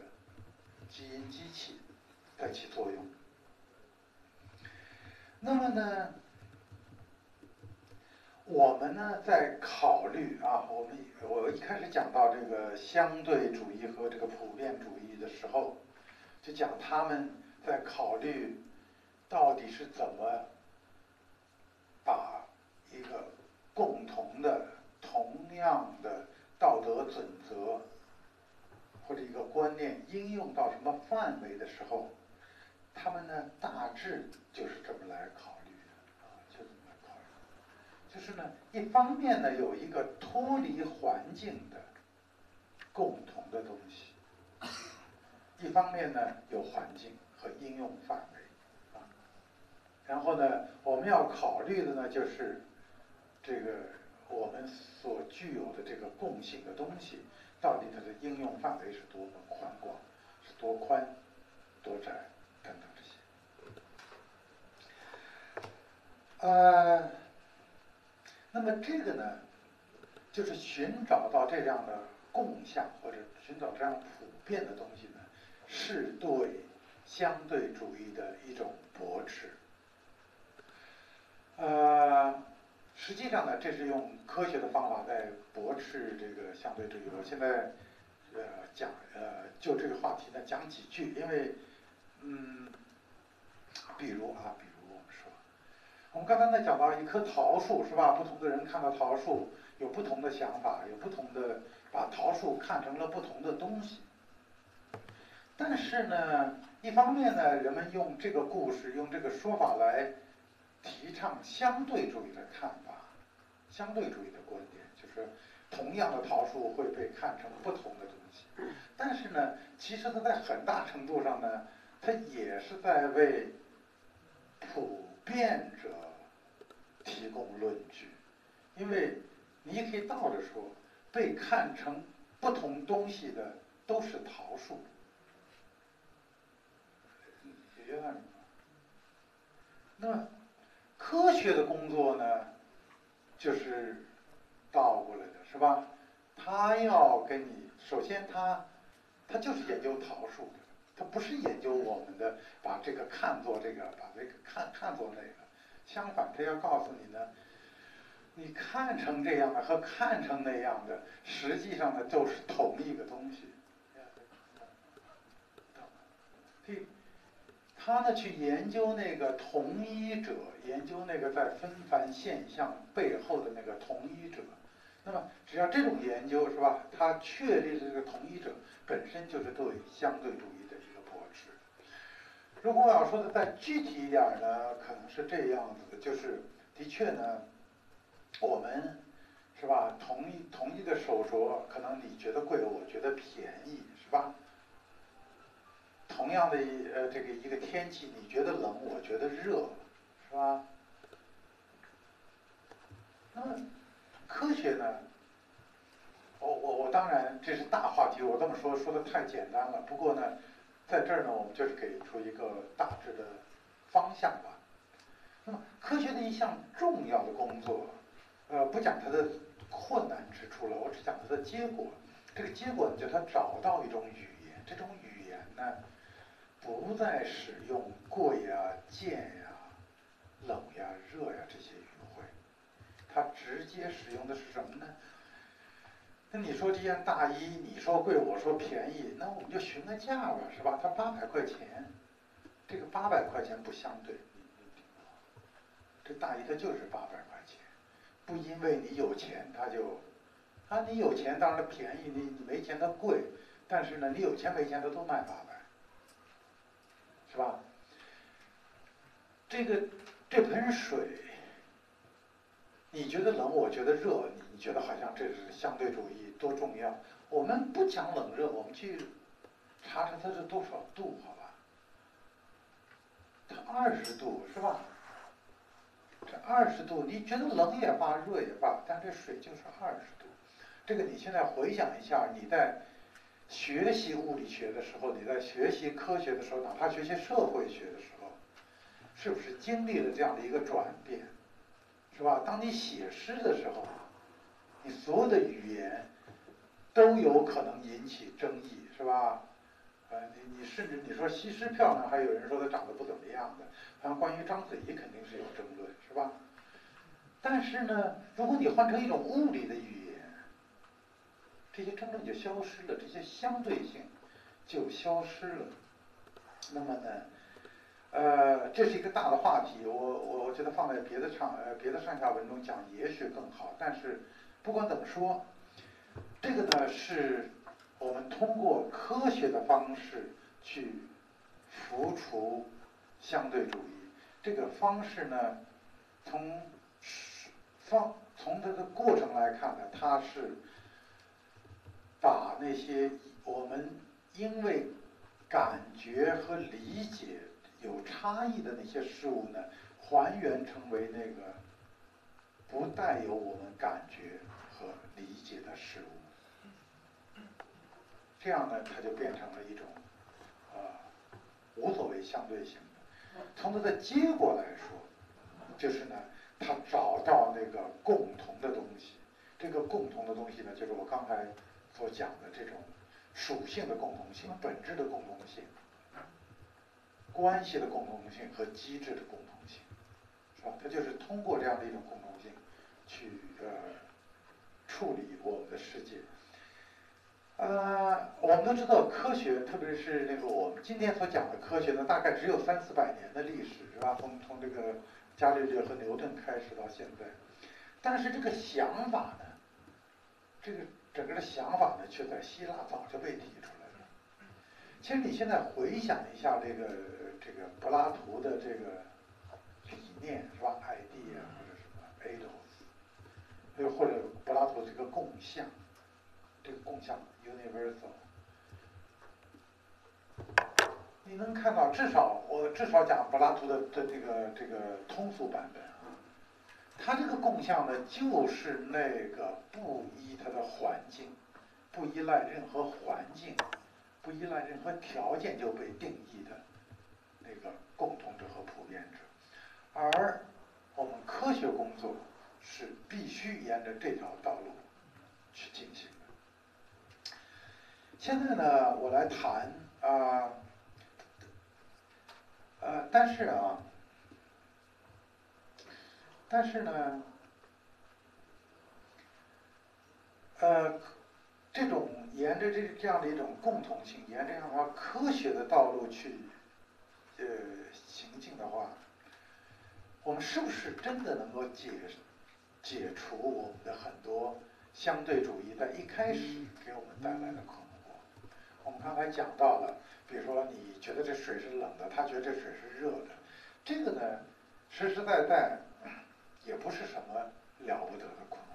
基因机器在起作用。那么呢？我们呢，在考虑啊，我们我一开始讲到这个相对主义和这个普遍主义的时候，就讲他们在考虑到底是怎么把一个共同的、同样的道德准则或者一个观念应用到什么范围的时候，他们呢大致就是这么来考虑的啊，就这么考虑。就是呢，一方面呢有一个脱离环境的共同的东西，一方面呢有环境和应用范围啊。然后呢，我们要考虑的呢就是这个我们所具有的这个共性的东西，到底它的应用范围是多么宽广，是多宽多窄等等这些。呃。那么这个呢，就是寻找到这样的共相，或者寻找这样普遍的东西呢，是对相对主义的一种驳斥。呃，实际上呢，这是用科学的方法在驳斥这个相对主义。我现在呃讲呃就这个话题呢讲几句，因为嗯，比如啊，比如。我们说，我们刚才呢讲到一棵桃树是吧？不同的人看到桃树有不同的想法，有不同的把桃树看成了不同的东西。但是呢，一方面呢，人们用这个故事、用这个说法来提倡相对主义的看，相对主义的观点，就是同样的桃树会被看成不同的东西。但是呢，其实它在很大程度上呢，它也是在为普遍者。提供论据，因为你可以倒着说，被看成不同东西的都是桃树，解决了那科学的工作呢，就是倒过来的，是吧？他要跟你，首先他他就是研究桃树的，他不是研究我们的，把这个看作这个，把这个看看作那个。相反，他要告诉你呢，你看成这样的和看成那样的，实际上呢都是同一个东西。他呢去研究那个同一者，研究那个在纷繁现象背后的那个同一者。那么，只要这种研究是吧，他确立的这个同一者本身就是对相对主义的一个驳斥。如果我要说的再具体一点呢，可能是这样子的，就是的确呢，我们是吧，同一同一个手镯，可能你觉得贵，我觉得便宜，是吧？同样的一呃这个一个天气，你觉得冷，我觉得热，是吧？那么科学呢？我我我当然这是大话题，我这么说说的太简单了。不过呢。在这儿呢，我们就是给出一个大致的方向吧。那么，科学的一项重要的工作，呃，不讲它的困难之处了，我只讲它的结果。这个结果呢，就它找到一种语言，这种语言呢，不再使用贵呀、贱呀、冷呀、热呀这些语汇，它直接使用的是什么呢？那你说这件大衣，你说贵，我说便宜，那我们就询个价吧，是吧？它八百块钱，这个八百块钱不相对，这大衣它就是八百块钱，不因为你有钱它就，啊，你有钱当然便宜，你你没钱它贵，但是呢，你有钱没钱它都卖八百，是吧？这个这盆水。你觉得冷，我觉得热，你觉得好像这是相对主义多重要？我们不讲冷热，我们去查查它是多少度，好吧？它二十度是吧？这二十度，你觉得冷也罢，热也罢，但这水就是二十度。这个你现在回想一下，你在学习物理学的时候，你在学习科学的时候，哪怕学习社会学的时候，是不是经历了这样的一个转变，是吧？当你写诗的时候，你所有的语言都有可能引起争议，是吧？呃，你你甚至你说西施漂亮，还有人说她长得不怎么样的。反正关于章子怡，肯定是有争论，是吧？但是呢，如果你换成一种物理的语言，这些争论就消失了，这些相对性就消失了。那么呢，呃，这是一个大的话题，我我我觉得放在别的上呃别的上下文中讲也许更好。但是不管怎么说，这个呢是我们通过科学的方式去浮除相对主义。这个方式呢，从方从这个过程来看呢，它是把那些我们因为感觉和理解有差异的那些事物呢，还原成为那个不带有我们感觉和理解的事物。这样呢，它就变成了一种啊无所谓相对性的。从它的结果来说，就是呢，他找到那个共同的东西。这个共同的东西呢，就是我刚才所讲的这种属性的共同性、本质的共同性、关系的共同性和机制的共同性，是吧？它就是通过这样的一种共同性去呃处理我们的世界。呃，我们都知道科学，特别是那个我们今天所讲的科学呢，大概只有三四百年的历史，是吧？从从这个伽利略和牛顿开始到现在，但是这个想法呢，这个整个的想法呢，却在希腊早就被提出来了。其实你现在回想一下这个这个柏拉图的这个理念，是吧？idea 或者什么 ethos，又或者柏拉图这个共相。这个共享 universal，你能看到至少我至少讲柏拉图的的这个这个通俗版本它，这个共享呢，就是那个不依他的环境，不依赖任何环境，不依赖任何条件就被定义的那个共同者和普遍者，而我们科学工作是必须沿着这条道路去进行的。现在呢，我来谈啊，呃，但是啊，但是呢，呃，这种沿着这这样的一种共同性，沿着这样的科学的道路去呃行进的话，我们是不是真的能够解解除我们的很多相对主义在一开始给我们带来的困惑？我们刚才讲到了，比如说你觉得这水是冷的，他觉得这水是热的，这个呢，实实在在也不是什么了不得的困惑。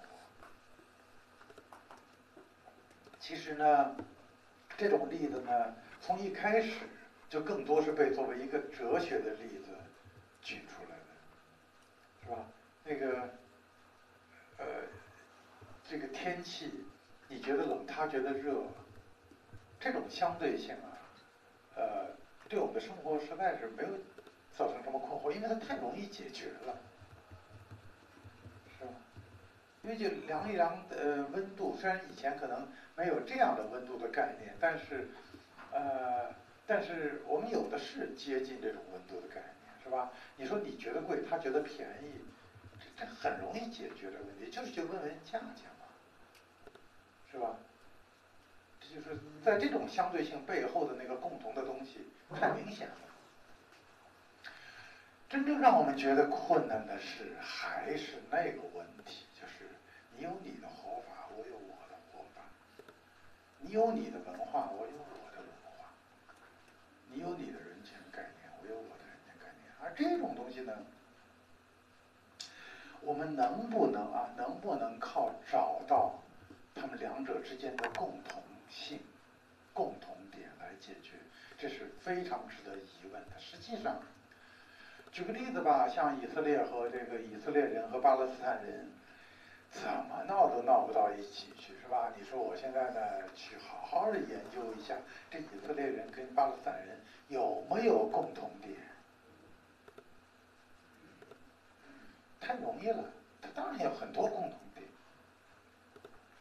其实呢，这种例子呢，从一开始就更多是被作为一个哲学的例子举出来的，是吧？那个，呃，这个天气，你觉得冷，他觉得热。这种相对性啊，呃，对我们的生活实在是没有造成什么困惑，因为它太容易解决了，因为就量一量呃温度，虽然以前可能没有这样的温度的概念，但是呃，但是我们有的是接近这种温度的概念，是吧？你说你觉得贵，他觉得便宜，这这很容易解决的问题，就是去问问价钱嘛，是吧？这就是在这种相对性背后的那个共同的东西太明显了。真正让我们觉得困难的是，还是那个问题，你有你的活法，我有我的活法；你有你的文化，我有我的文化；你有你的人权概念，我有我的人权概念。而这种东西呢，我们能不能啊，能不能靠找到他们两者之间的共同？性共同点来解决，这是非常值得疑问的。实际上，举个例子吧，像以色列和这个以色列人和巴勒斯坦人，怎么闹都闹不到一起去，是吧？你说我现在呢，去好好的研究一下这以色列人跟巴勒斯坦人有没有共同点？太容易了，他当然有很多共同点。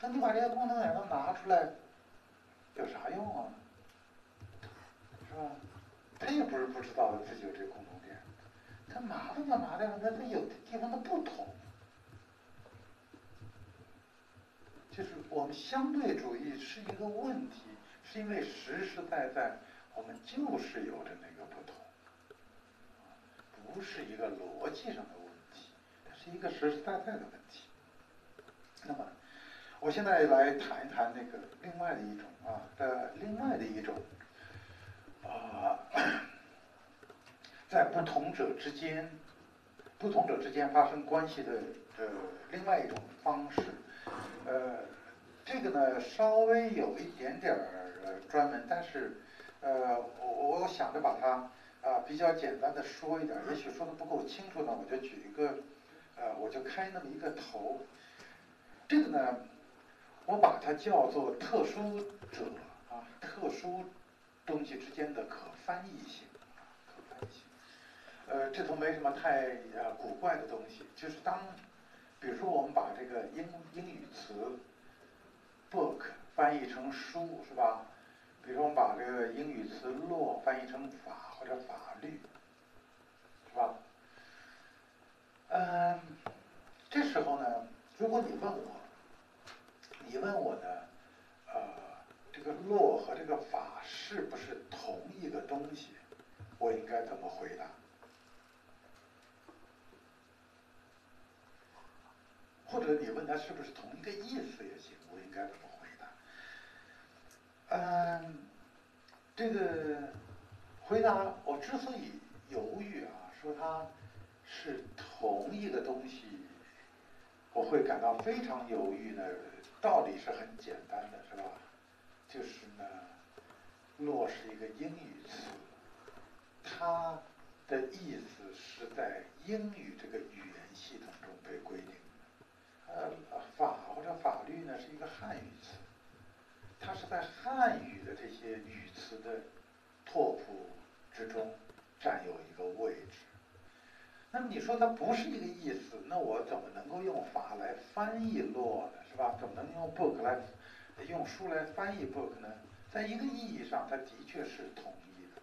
那你把这些共同点都拿出来，有啥用啊？是吧？他也不是不知道自己有这共同点，他麻烦就麻烦了，那他有的地方他不同。就是我们相对主义是一个问题，是因为实实在在我们就是有着那个不同，不是一个逻辑上的问题，它是一个实实在在的问题。那么，我现在来谈一谈那个另外的一种啊的另外的一种啊，在不同者之间，不同者之间发生关系的呃另外一种方式。呃，这个呢稍微有一点点儿专门，但是呃，我我想着把它啊比较简单的说一点，也许说的不够清楚呢，我就举一个呃，我就开那么一个头。这个呢，我把它叫做特殊者啊，特殊东西之间的可翻译性，可翻译性。呃，这都没什么太呃古怪的东西，就是当。比如说，我们把这个英英语词 book 翻译成书，是吧？比如说，我们把这个英语词 law 翻译成法或者法律，是吧？嗯，这时候呢，如果你问我，你问我呢，呃，这个 law 和这个法是不是同一个东西？我应该怎么回答？或者你问他是不是同一个意思也行，我应该怎么回答？嗯，这个回答我之所以犹豫啊，说它是同一个东西，我会感到非常犹豫呢。道理是很简单的，是吧？就是呢，落是一个英语词，它的意思是在英语这个语言系统中被规定。呃，法或者法律呢是一个汉语词，它是在汉语的这些语词的拓扑之中占有一个位置。那么你说它不是一个意思，那我怎么能够用法来翻译 law 呢？是吧？怎么能用 book 来用书来翻译 book 呢？在一个意义上，它的确是统一的，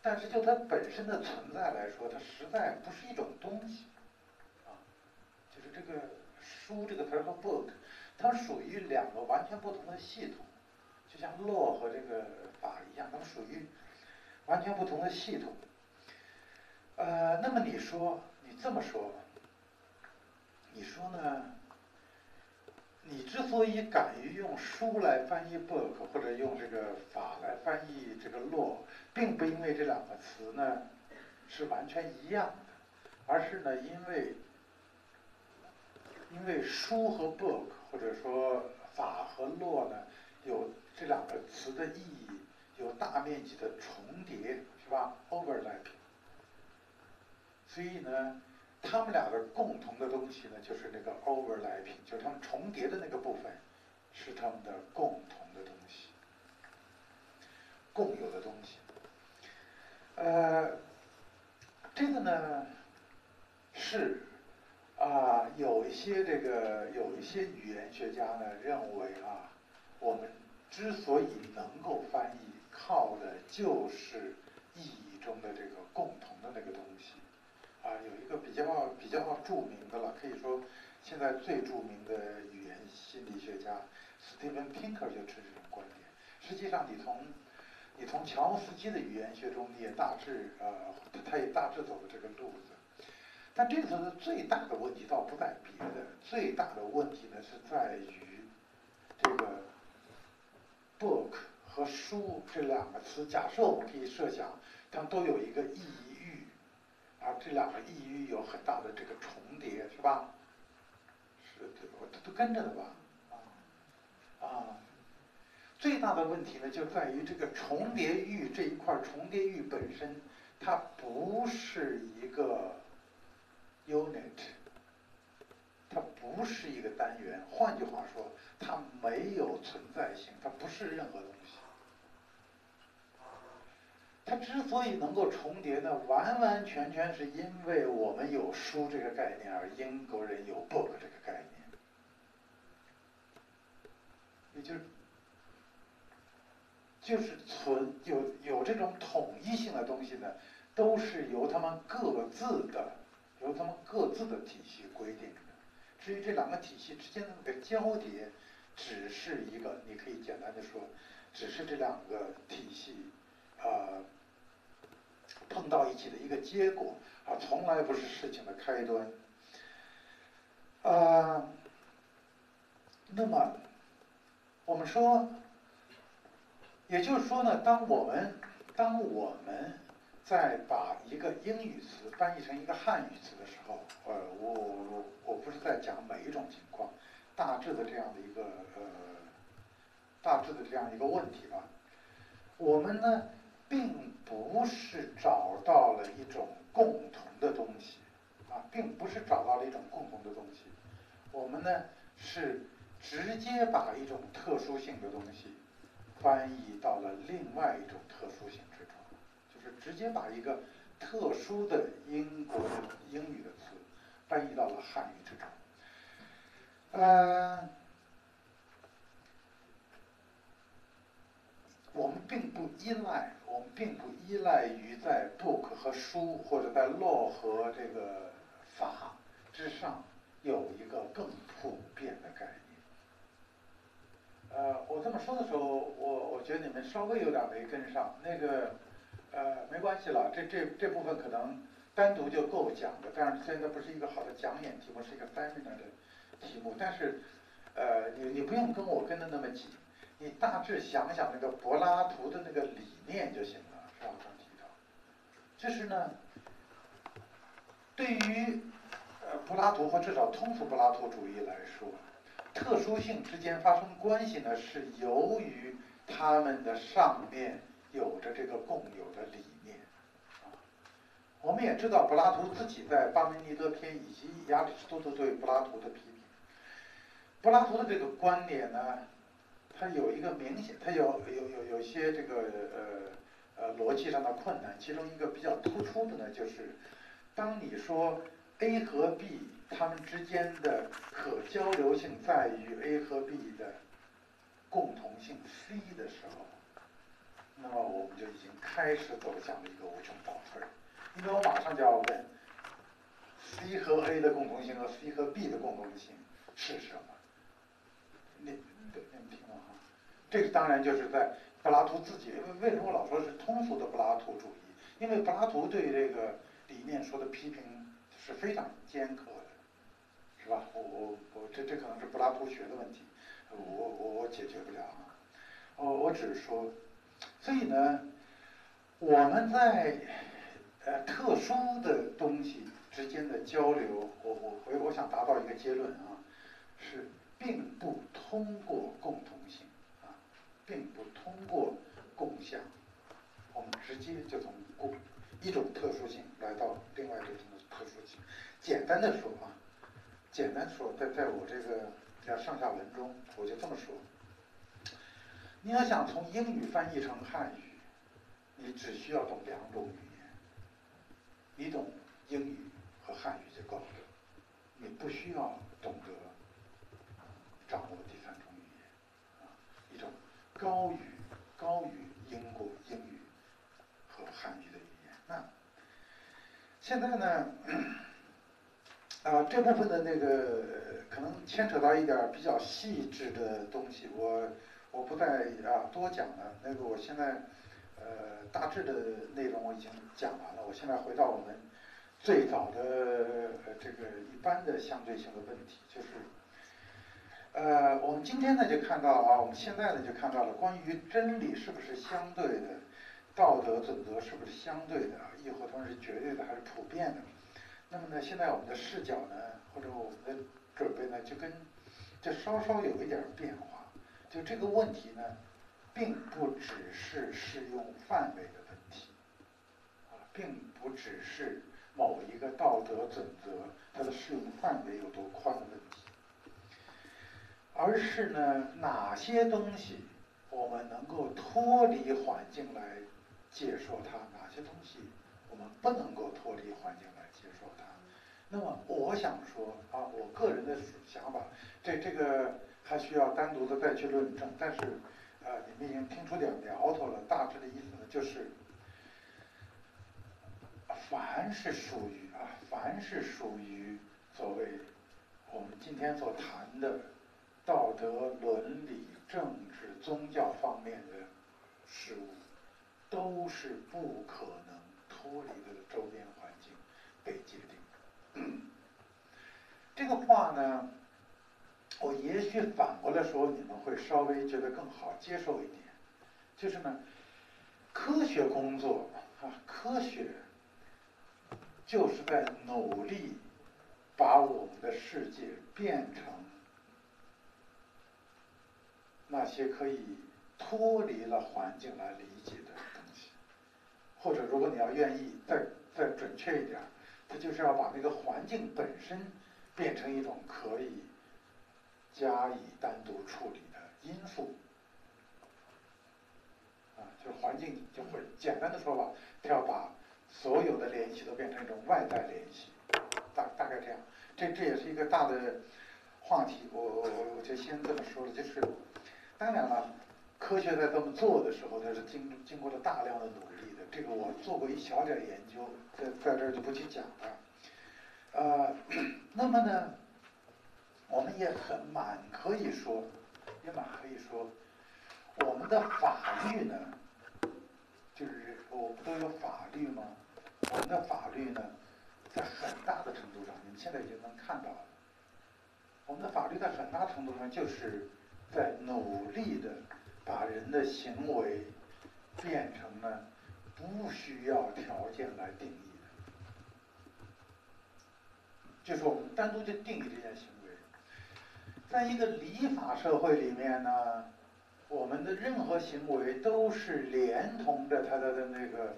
但是就它本身的存在来说，它实在不是一种东西啊，就是这个。书这个词和 book，它属于两个完全不同的系统，就像 law 和这个法一样，它们属于完全不同的系统。呃，那么你说，你这么说，你说呢？你之所以敢于用书来翻译 book，或者用这个法来翻译这个 law，并不因为这两个词呢是完全一样的，而是呢因为。因为书和 book，或者说法和落呢，有这两个词的意义有大面积的重叠，是吧？overlapping。所以呢，他们俩的共同的东西呢，就是那个 overlapping，就是它们重叠的那个部分，是他们的共同的东西，共有的东西。呃，这个呢，是。啊，有一些这个有一些语言学家呢认为啊，我们之所以能够翻译，靠的就是意义中的这个共同的那个东西。啊，有一个比较比较著名的了，可以说现在最著名的语言心理学家 Steven Pinker 就持这种观点。实际上，你从你从乔夫斯基的语言学中，你也大致呃，他也大致走了这个路子。但这次最大的问题倒不在别的，最大的问题呢是在于这个 book 和书这两个词。假设我们可以设想，它们都有一个意义域，而这两个意义域有很大的这个重叠，是吧？是，它都跟着的吧？啊，啊，最大的问题呢就在于这个重叠域这一块重叠域本身，它不是一个。unit，它不是一个单元。换句话说，它没有存在性，它不是任何东西。它之所以能够重叠呢，完完全全是因为我们有书这个概念，而英国人有 book 这个概念。也就是，就是存有有这种统一性的东西呢，都是由他们各自的，由他们各自的体系规定的。至于这两个体系之间的那个交叠，只是一个，你可以简单的说，只是这两个体系，啊。碰到一起的一个结果啊，从来不是事情的开端。啊，那么我们说，也就是说呢，当我们当我们在把一个英语词翻译成一个汉语词的时候，呃，我我我不是在讲每一种情况，大致的这样的一个呃，大致的这样一个问题吧。我们呢？并不是找到了一种共同的东西，啊，并不是找到了一种共同的东西。我们呢是直接把一种特殊性的东西翻译到了另外一种特殊性，是直接把一个特殊的英国的英语的词翻译到了汉语之中。嗯，我们并不依赖。我们并不依赖于在 book 和书或者在 law 和这个法之上有一个更普遍的概念。呃，我这么说的时候，我我觉得你们稍微有点没跟上。那个，呃，没关系了，这这这部分可能单独就够讲的。但是现在不是一个好的讲演题目，是一个 seminar 的题目。但是，呃，你你不用跟我跟的那么紧。你大致想想那个柏拉图的那个理念就行了，上章提到，就是呢，对于呃柏拉图或至少通俗柏拉图主义来说，特殊性之间发生关系呢，是由于他们的上面有着这个共有的理念。啊，我们也知道柏拉图自己在《巴门尼德篇》以及亚里士多德对柏拉图的批评，柏拉图的这个观点呢。它有一个明显，它有有有有些这个呃呃逻辑上的困难，其中一个比较突出的呢，就是当你说 A 和 B 它们之间的可交流性在于 A 和 B 的共同性 C 的时候，那么我们就已经开始走向了一个无穷倒退，因为我马上就要问 C 和 A 的共同性和 C 和 B 的共同性是什么？你对，你听了哈，这个当然就是在柏拉图自己。为什么老说是通俗的柏拉图主义？因为柏拉图对这个理念说的批评是非常尖刻的，是吧？我我我，这这可能是柏拉图学的问题，我我我解决不了啊。我我只是说，所以呢，我们在呃特殊的东西之间的交流，我我我我想达到一个结论啊，是。并不通过共同性啊，并不通过共享，我们直接就从共一种特殊性来到另外一种特殊性。简单的说啊，简单说，在在我这个叫上下文中，我就这么说：你要想从英语翻译成汉语，你只需要懂两种语言，你懂英语和汉语就够了，你不需要懂得。掌握第三种语言，一种高于高于英国英语和汉语的语言。那现在呢，啊，这部分的那个可能牵扯到一点比较细致的东西，我我不再啊多讲了。那个我现在呃大致的内容我已经讲完了。我现在回到我们最早的这个一般的相对性的问题，就是。呃，我们今天呢就看到啊，我们现在呢就看到了关于真理是不是相对的，道德准则是不是相对的，亦或同是绝对的还是普遍的？那么呢，现在我们的视角呢，或者我们的准备呢，就跟这稍稍有一点变化。就这个问题呢，并不只是适用范围的问题，啊，并不只是某一个道德准则它的适用范围有多宽的问题。而是呢哪些东西我们能够脱离环境来接受它，哪些东西我们不能够脱离环境来接受它。那么我想说啊，我个人的想法，这这个还需要单独的再去论证，但是呃，你们已经听出点苗头了，大致的意思呢就是。凡是属于啊，凡是属于所谓我们今天所谈的道德、伦理、政治、宗教方面的事物，都是不可能脱离的周边环境被界定的。这个话呢，我也许反过来说，你们会稍微觉得更好接受一点，就是呢，科学工作啊，科学。就是在努力把我们的世界变成那些可以脱离了环境来理解的东西，或者如果你要愿意再再准确一点，它就是要把那个环境本身变成一种可以加以单独处理的因素。啊，就是环境就会简单的说吧，它要把。所有的联系都变成一种外在联系，大大概这样，这这也是一个大的话题。我我我我就先这么说了，就是当然了，科学在这么做的时候，它是经经过了大量的努力的。这个我做过一小点研究，在在这儿就不去讲了。呃，那么呢，我们也很满可以说，也满可以说，我们的法律呢，就是我们都有法律吗？我们的法律呢，在很大的程度上，你们现在已经能看到了。我们的法律在很大程度上就是在努力的把人的行为变成了不需要条件来定义的，就是我们单独就定义这件行为。在一个礼法社会里面呢，我们的任何行为都是连同着他的的那个。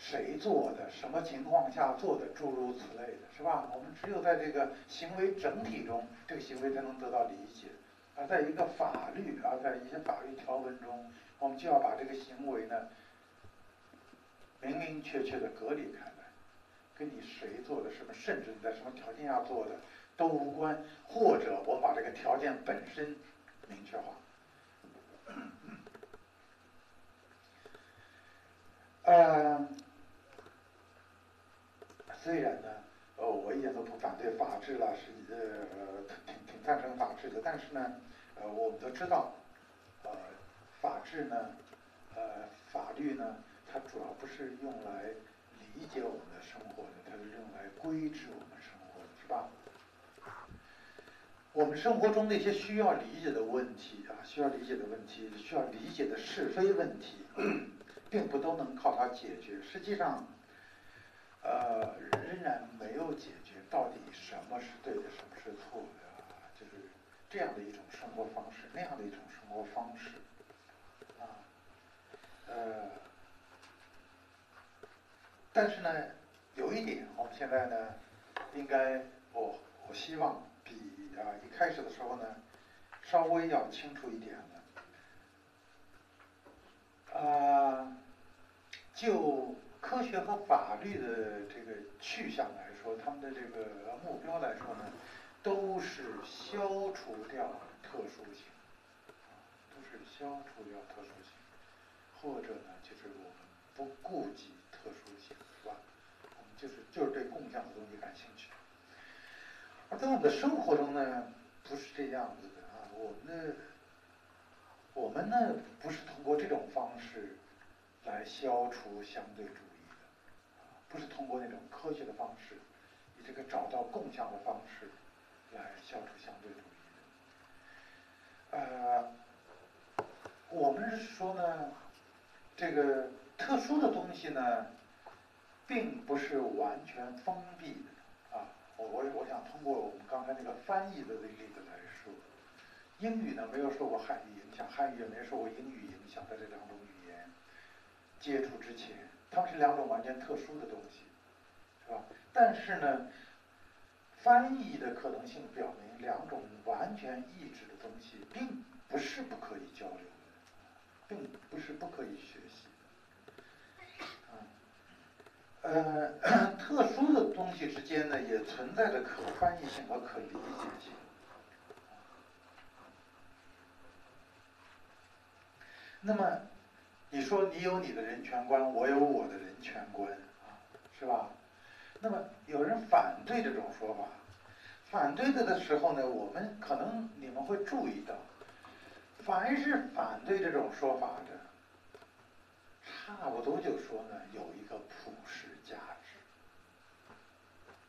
谁做的？什么情况下做的？诸如此类的，是吧？我们只有在这个行为整体中，这个行为才能得到理解。而在一个法律，而在一些法律条文中，我们就要把这个行为呢，明明确确的隔离开来，跟你谁做的什么，甚至你在什么条件下做的都无关，或者我把这个条件本身明确化。呃。虽然呢，呃，我一点都不反对法治了，是呃挺挺赞成法治的，但是呢，呃，我们都知道，呃，法治呢，呃，法律呢，它主要不是用来理解我们的生活的，它是用来规制我们生活的，是吧？我们生活中那些需要理解的问题啊，需要理解的问题，需要理解的是非问题，并不都能靠它解决。实际上。呃，仍然没有解决到底什么是对的，什么是错的，就是这样的一种生活方式，那样的一种生活方式，啊，呃，但是呢，有一点，我们现在呢，应该，我我希望比啊一开始的时候呢，稍微要清楚一点的，啊，就。科学和法律的这个去向来说，他们的这个目标来说呢，都是消除掉特殊性，都是消除掉特殊性，或者呢，就是我们不顾及特殊性，是吧？我们就是就是对共享的东西感兴趣。而在我们的生活中呢，不是这样子的啊，我们的我们呢，不是通过这种方式来消除相对主义的。不是通过那种科学的方式，以这个找到共享的方式来消除相对主义的。呃，我们是说呢，这个特殊的东西呢，并不是完全封闭的。我我我想通过我们刚才那个翻译的这个例子来说，英语呢没有受过汉语影响，汉语也没受过英语影响，在这两种语言接触之前。它们是两种完全特殊的东西，是吧？但是呢，翻译的可能性表明，两种完全异质的东西并不是不可以交流，并不是不可以学习。呃，特殊的东西之间呢，也存在着可翻译性和可理解性。那么，你说你有你的人权观，我有我的人权观，啊，是吧？那么有人反对这种说法，反对的的时候呢，我们可能你们会注意到，凡是反对这种说法的，差不多就说呢，有一个普世价值，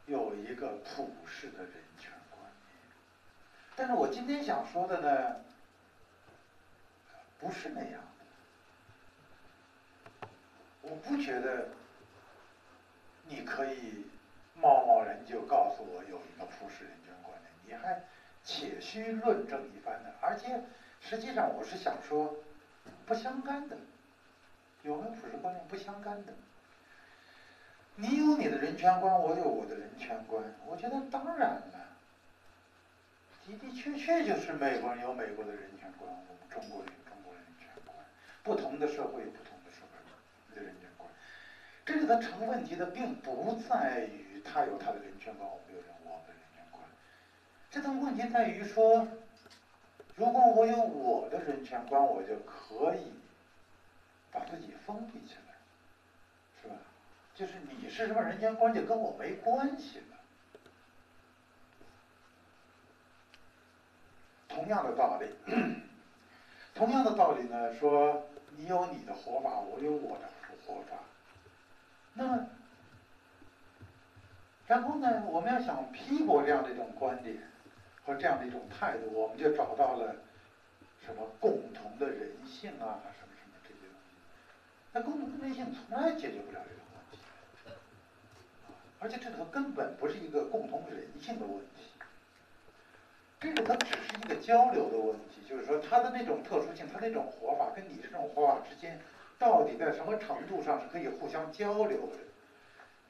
有一个普世的人权观念。但是我今天想说的呢，不是那样的，我不觉得。你可以贸贸然就告诉我有一个普世人权观念，你还且需论证一番呢。而且实际上我是想说，不相干的，有没有普世观念不相干的。你有你的人权观，我有我的人权观，我觉得当然了，的的确确就是美国人有美国的人权观，我们中国人有中国人权观，不同的社会有不同的社会的人权观。这里头成问题的并不在于他有他的人权观，我们有我们的人权观。这个问题在于说，如果我有我的人权观，我就可以把自己封闭起来，是吧？就是你是什么人间关系跟我没关系了。同样的道理，同样的道理呢，说你有你的活法，我有我的活法。那么，然后呢？我们要想批驳这样的一种观点和这样的一种态度，我们就找到了什么共同的人性啊，什么。那共同的人性从来解决不了这个问题，而且这个根本不是一个共同人性的问题，这个它只是一个交流的问题，就是说他的那种特殊性，他那种活法跟你这种活法之间。到底在什么程度上是可以互相交流的，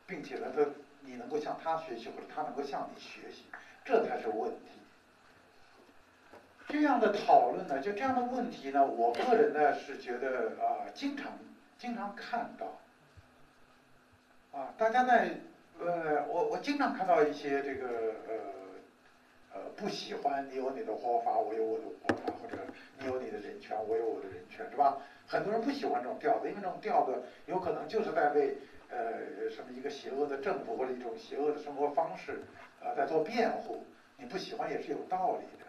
并且呢，他你能够向他学习，或者他能够向你学习，这才是问题。这样的讨论呢，就这样的问题呢，我个人呢是觉得啊，经常经常看到，啊，大家在呃，我我经常看到一些这个呃呃不喜欢你有你的活法，我有我的活法，或者你有你的人权，我有我的人权，是吧？很多人不喜欢这种调子，因为这种调子有可能就是在为呃什么一个邪恶的政府或者一种邪恶的生活方式啊在做辩护。你不喜欢也是有道理的，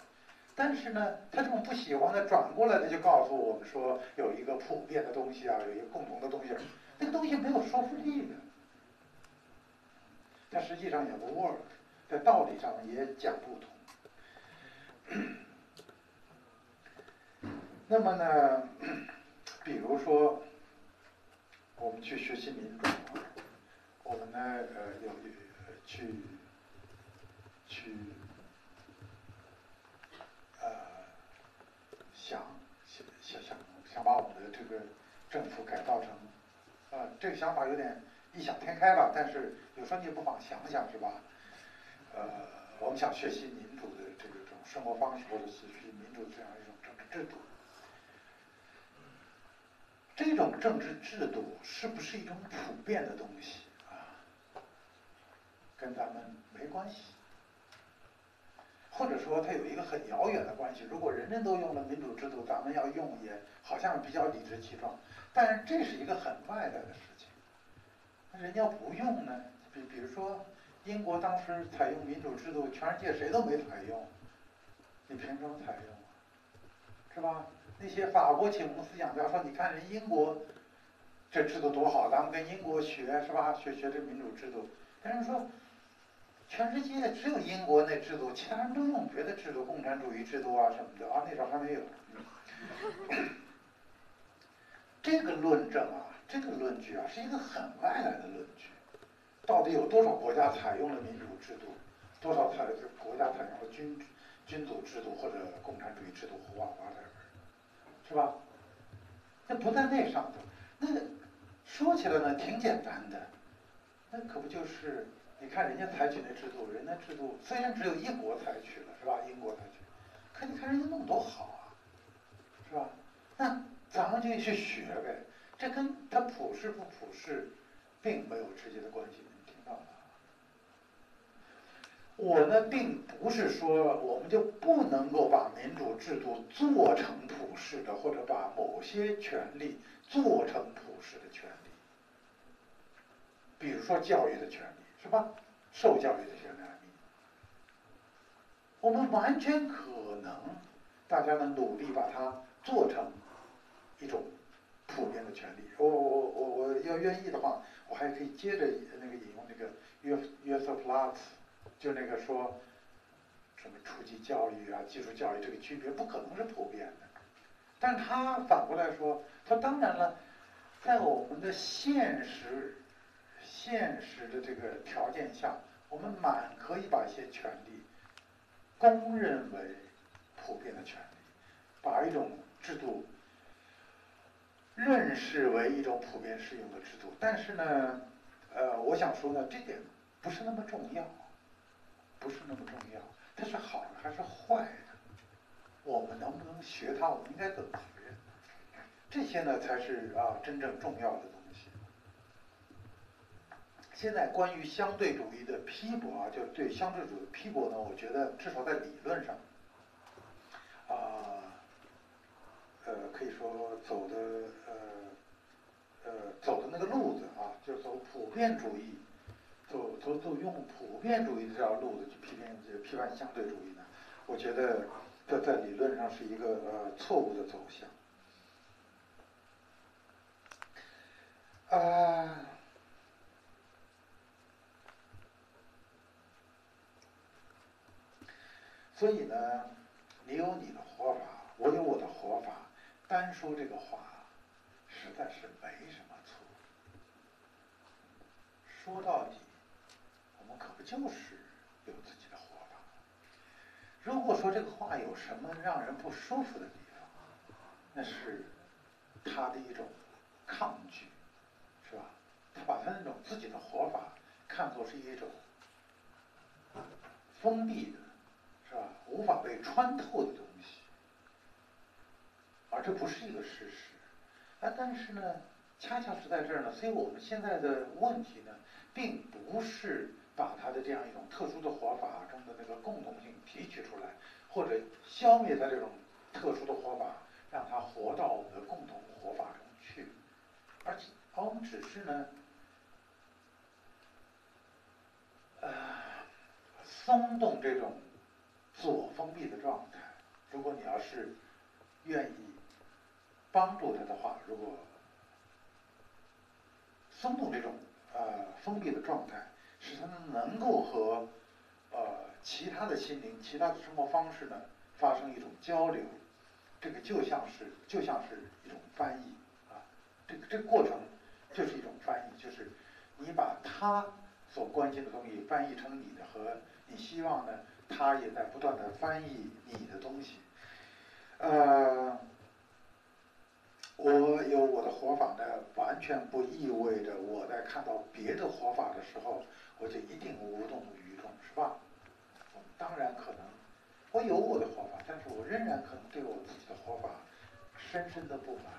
但是呢，他这种不喜欢的，转过来他就告诉我们说有一个普遍的东西啊，有一个共同的东西，那个东西没有说服力的，但实际上也不 work，在道理上也讲不通。那么呢？比如说，我们去学习民主，我们呢，呃，有去去想想想想把我们的这个政府改造成，呃，这个想法有点异想天开吧，但是有时候你也不妨想想，是吧？呃，我们想学习民主的这个种生活方式，或者是学习民主这样一种政治制度。这种政治制度是不是一种普遍的东西啊？跟咱们没关系，或者说它有一个很遥远的关系。如果人人都用了民主制度，咱们要用也好像比较理直气壮，但是这是一个很外在的事情。那人家不用呢？比比如说，英国当时采用民主制度，全世界谁都没采用，你凭什么采用啊？是吧？那些法国启蒙思想家说：“你看人英国这制度多好，咱们跟英国学是吧？学学这民主制度。”但是说，全世界只有英国那制度，其他人都用别的制度，共产主义制度啊什么的啊，那时候还没有。这个论证啊，这个论据啊，是一个很外来的论据。到底有多少国家采用了民主制度？多少采用国家采用了君君主制度或者共产主义制度？胡话八道。是吧？那不在那上头，那个说起来呢挺简单的，那可不就是你看人家采取那制度，人家制度虽然只有一国采取了，是吧？英国采取，可你看人家弄多好啊，是吧？那咱们就去学呗，这跟他普世不普世，并没有直接的关系，你听到吗？我呢，并不是说我们就不能够把民主制度做成普世的，或者把某些权利做成普世的权利，比如说教育的权利。是吧？受教育的这些难民，我们完全可能，大家呢努力把它做成一种普遍的权利。我我我我要愿意的话，我还可以接着那个引用那个约约瑟夫拉茨，就那个说什么初级教育啊、基础教育这个区别不可能是普遍的。但他反过来说，他当然了，在我们的现实。现实的这个条件下，我们满可以把一些权利公认为普遍的权利，把一种制度认识为一种普遍适用的制度。但是呢，呃，我想说呢，这点不是那么重要，不是那么重要。它是好的还是坏的？我们能不能学它？我们应该怎么学？这些呢，才是啊真正重要的。现在关于相对主义的批驳啊，就对相对主义的批驳呢，我觉得至少在理论上，啊，呃，可以说走的呃呃走的那个路子啊，就是走普遍主义，走走走用普遍主义这条路子去批评批判相对主义呢，我觉得这在理论上是一个呃错误的走向，啊。所以呢，你有你的活法，我有我的活法，单说这个话，实在是没什么错。说到底，我们可不就是有自己的活法？如果说这个话有什么让人不舒服的地方，那是他的一种抗拒，是吧？他把他那种自己的活法看作是一种封闭的。是吧？无法被穿透的东西，而这不是一个事实。啊，但是呢，恰恰是在这儿呢，所以我们现在的问题呢，并不是把他的这样一种特殊的活法中的那个共同性提取出来，或者消灭他这种特殊的活法，让他活到我们的共同活法中去，而且，而我们只是呢，呃，松动这种。自我封闭的状态。如果你要是愿意帮助他的话，如果松动这种呃封闭的状态，使他们能够和呃其他的心灵、其他的生活方式呢发生一种交流，这个就像是就像是一种翻译啊，这个这个过程就是一种翻译，就是你把他所关心的东西翻译成你的和你希望呢。他也在不断的翻译你的东西，呃，我有我的活法呢，完全不意味着我在看到别的活法的时候，我就一定无动于衷，是吧？当然可能，我有我的活法，但是我仍然可能对我自己的活法深深的不满，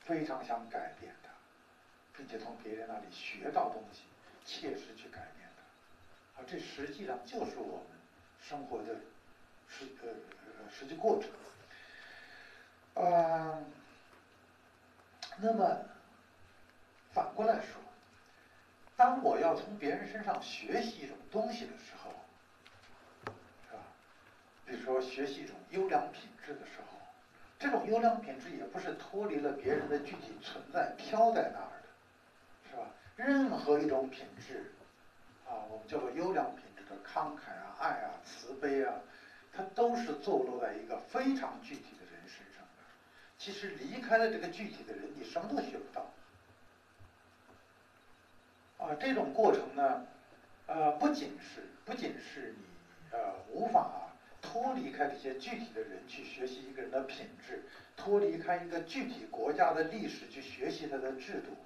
非常想改变它，并且从别人那里学到东西，切实去改变它，而这实际上就是我们。生活的实呃实际过程，啊，那么反过来说，当我要从别人身上学习一种东西的时候，是吧？比如说学习一种优良品质的时候，这种优良品质也不是脱离了别人的具体存在飘在那儿的，是吧？任何一种品质，啊，我们叫做优良品慷慨啊。爱啊，慈悲啊，它都是坐落在一个非常具体的人身上的。其实离开了这个具体的人，你什么都学不到。啊，这种过程呢，呃，不仅是不仅是你呃无法脱离开这些具体的人去学习一个人的品质，脱离开一个具体国家的历史去学习它的制度。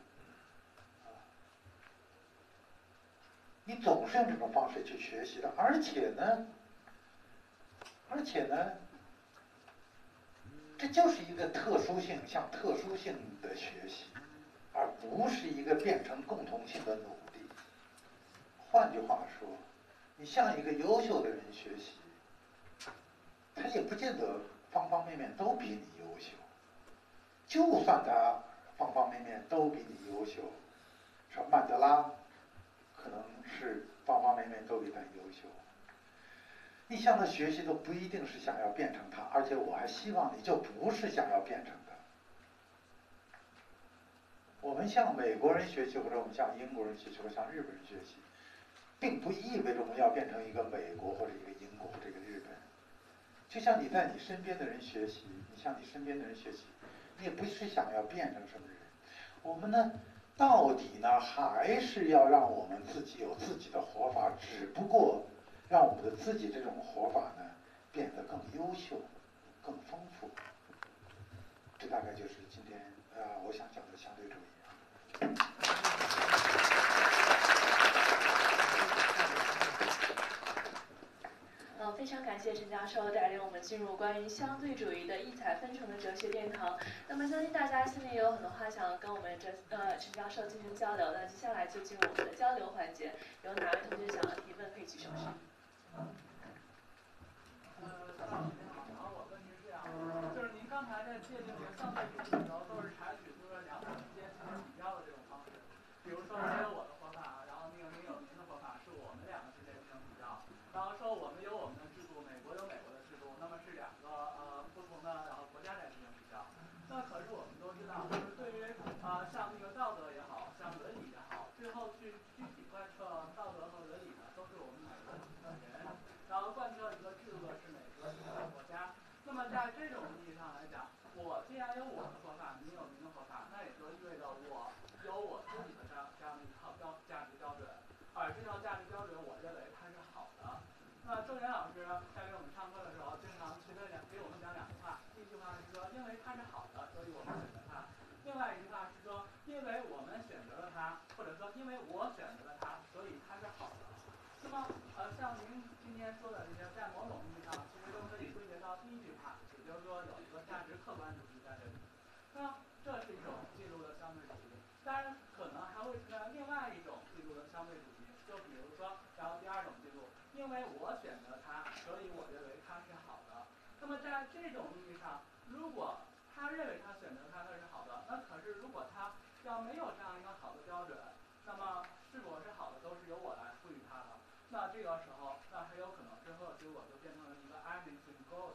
你总是用这种方式去学习的，而且呢，而且呢，这就是一个特殊性向特殊性的学习，而不是一个变成共同性的努力。换句话说，你向一个优秀的人学习，他也不见得方方面面都比你优秀。就算他方方面面都比你优秀，说曼德拉可能是方方面面都比他优秀，你向他学习都不一定是想要变成他，而且我还希望你就不是想要变成他。我们向美国人学习，或者我们向英国人学习，或者向日本人学习，并不意味着我们要变成一个美国或者一个英国或者一个日本。就像你在你身边的人学习，你向你身边的人学习。你也不是想要变成什么人，我们呢，到底呢还是要让我们自己有自己的活法，只不过让我们的自己这种活法呢变得更优秀、更丰富。这大概就是今天呃我想讲的相对主义。非常感谢陈教授带领我们进入关于相对主义的异彩纷呈的哲学殿堂。那么，相信大家心里也有很多话想跟我们这呃陈教授进行交流。那接下来就进入我们的交流环节，有哪位同学想要提问，可以举手。呃，大家好，我问题是这样，就是您刚才在界定这个的时候，都是采取就是两者之间进行比较的这种方式，比如说您有我的活法，然后那个您有您的活法，是我们两个之间进行比较，然后说我们有我们。那可是我们都知道，就是对于啊，像那个道德也好像伦理也好，最后去具体贯彻道德和伦理的，都是我们每个人，然后贯彻一个制度的是每个一个国家。那么在这种意义上来讲，我既然有我的说法，你有您的说法，那也就意味着我有我自己的这样这样一套标价值标准，而这套价值标准，我认为它是好的。那周岩老师在给我们上课的时候，经常随便讲给我们讲两句话，第一句话是说，因为它是好的，所以。我们选择它。另外一句话是说，因为我们选择了它，或者说因为我选择了它，所以它是好的。那么，呃，像您今天说的这些，在某种意义上，其实都可以归结到第一句话，也就是说有一个价值客观主义在这里。那这是一种记录的相对主义。当然，可能还会存在另外一种记录的相对主义，就比如说，然后第二种记录，因为我选择它，所以我认为它是好的。那么在这种意义上，如果他认为他选择他那是好的，那可是如果他要没有这样一个好的标准，那么是否是好的都是由我来赋予他的。那这个时候，那很有可能最后结果就变成了一个 everything goes。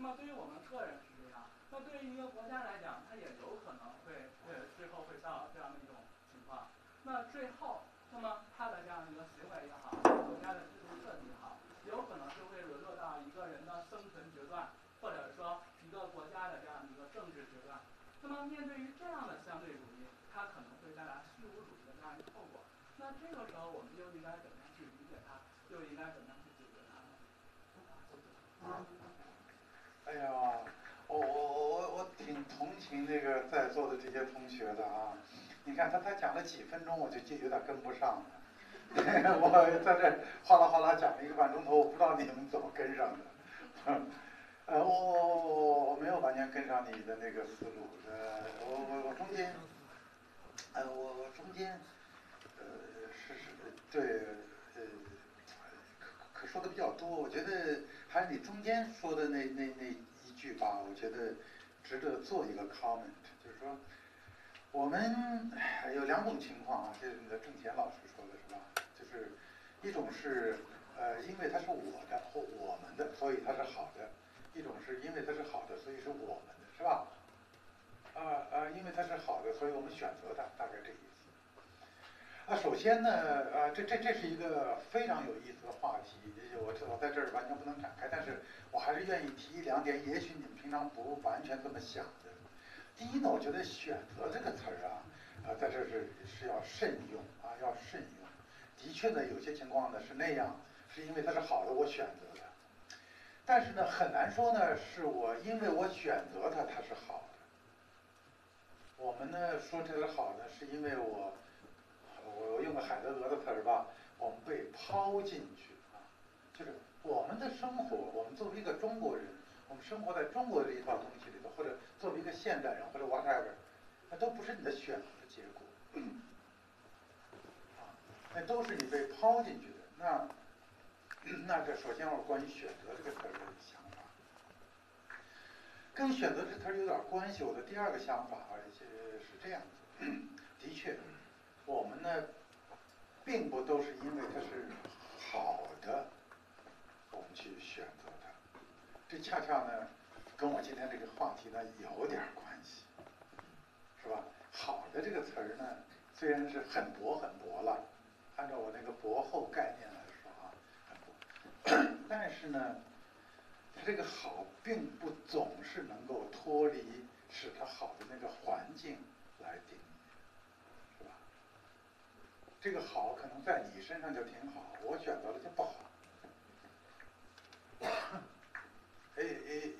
那么对于我们个人是这样，那对于一个国家来讲，它也有可能会会最后会到这样的一种情况。那最后，那么他的这样一个行为也好，国家的制度设计也好，有可能就会沦落到一个人的生存决断。或者说一个国家的这样一个政治决断，那么面对于这样的相对主义，它可能会带来虚无主义的这样一个后果。那这个时候我们又应该怎么样去理解它？又应该怎么样去解决它呢？哎呀，我我我我我挺同情那个在座的这些同学的啊！你看他才讲了几分钟，我就就有点跟不上了。我在这哗啦哗啦讲了一个半钟头，我不知道你们怎么跟上的。呃，我我我我没有完全跟上你的那个思路，呃，我我我中间，呃，我我中间，呃，是是，对，说的比较多，我觉得还是你中间说的那那那一句吧，我觉得值得做一个 comment，就是说，我们有两种情况啊，就是你的郑贤老师说的是吧？就是一种是呃，因为它是我的或我们的，所以它是好的。一种是因为它是好的，所以是我们的，是吧？啊啊，因为它是好的，所以我们选择它，大概这意思。啊，首先呢，啊，这这这是一个非常有意思的话题，我我在这儿完全不能展开，但是我还是愿意提两点，也许你们平常不完全这么想的。第一呢，我觉得“选择”这个词儿啊，啊，在这是是要慎用啊，要慎用。的确呢，有些情况呢是那样，是因为它是好的，我选择的。但是呢，很难说呢，是我因为我选择它，它是好的。我们呢说这个好呢，是因为我我用个海德格的词儿吧，我们被抛进去啊，就是我们的生活，我们作为一个中国人，我们生活在中国的一套东西里头，或者作为一个现代人或者 whatever，那都不是你的选择结果，啊，那都是你被抛进去的。那 那这首先我关于选择这个词儿的想法，跟选择这词儿有点关系。我的第二个想法啊，是是这样子，的确，我们呢，并不都是因为它是好的，我们去选择它。这恰恰呢，跟我今天这个话题呢有点关系，是吧？好的这个词儿呢，虽然是很薄很薄了，按照我那个薄厚概念来说啊，很薄，但是呢，它这个好并不总是能够脱离使它好的那个环境来定义，这个好可能在你身上就挺好，我选择了就不好。哎哎，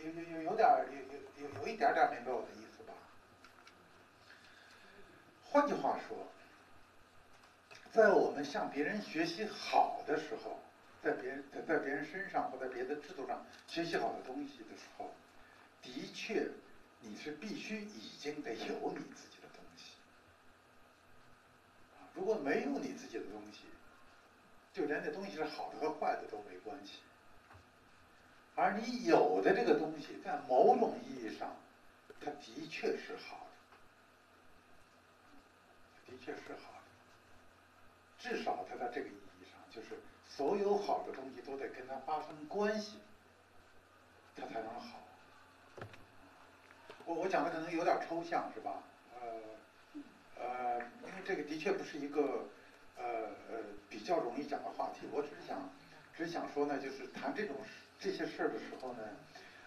有有有有点儿有有有一点点明白我的意思吧？换句话说，在我们向别人学习好的时候，在别人在在别人身上或在别的制度上学习好的东西的时候，的确你是必须已经得有你自己。如果没有你自己的东西，就连这东西是好的和坏的都没关系。而你有的这个东西，在某种意义上，它的确是好的，的确是好的。至少它在这个意义上，就是所有好的东西都得跟它发生关系，它才能好。我我讲的可能有点抽象，是吧？呃呃，因为这个的确不是一个呃呃比较容易讲的话题。我只是想，只想说呢，就是谈这种。这些事儿的时候呢，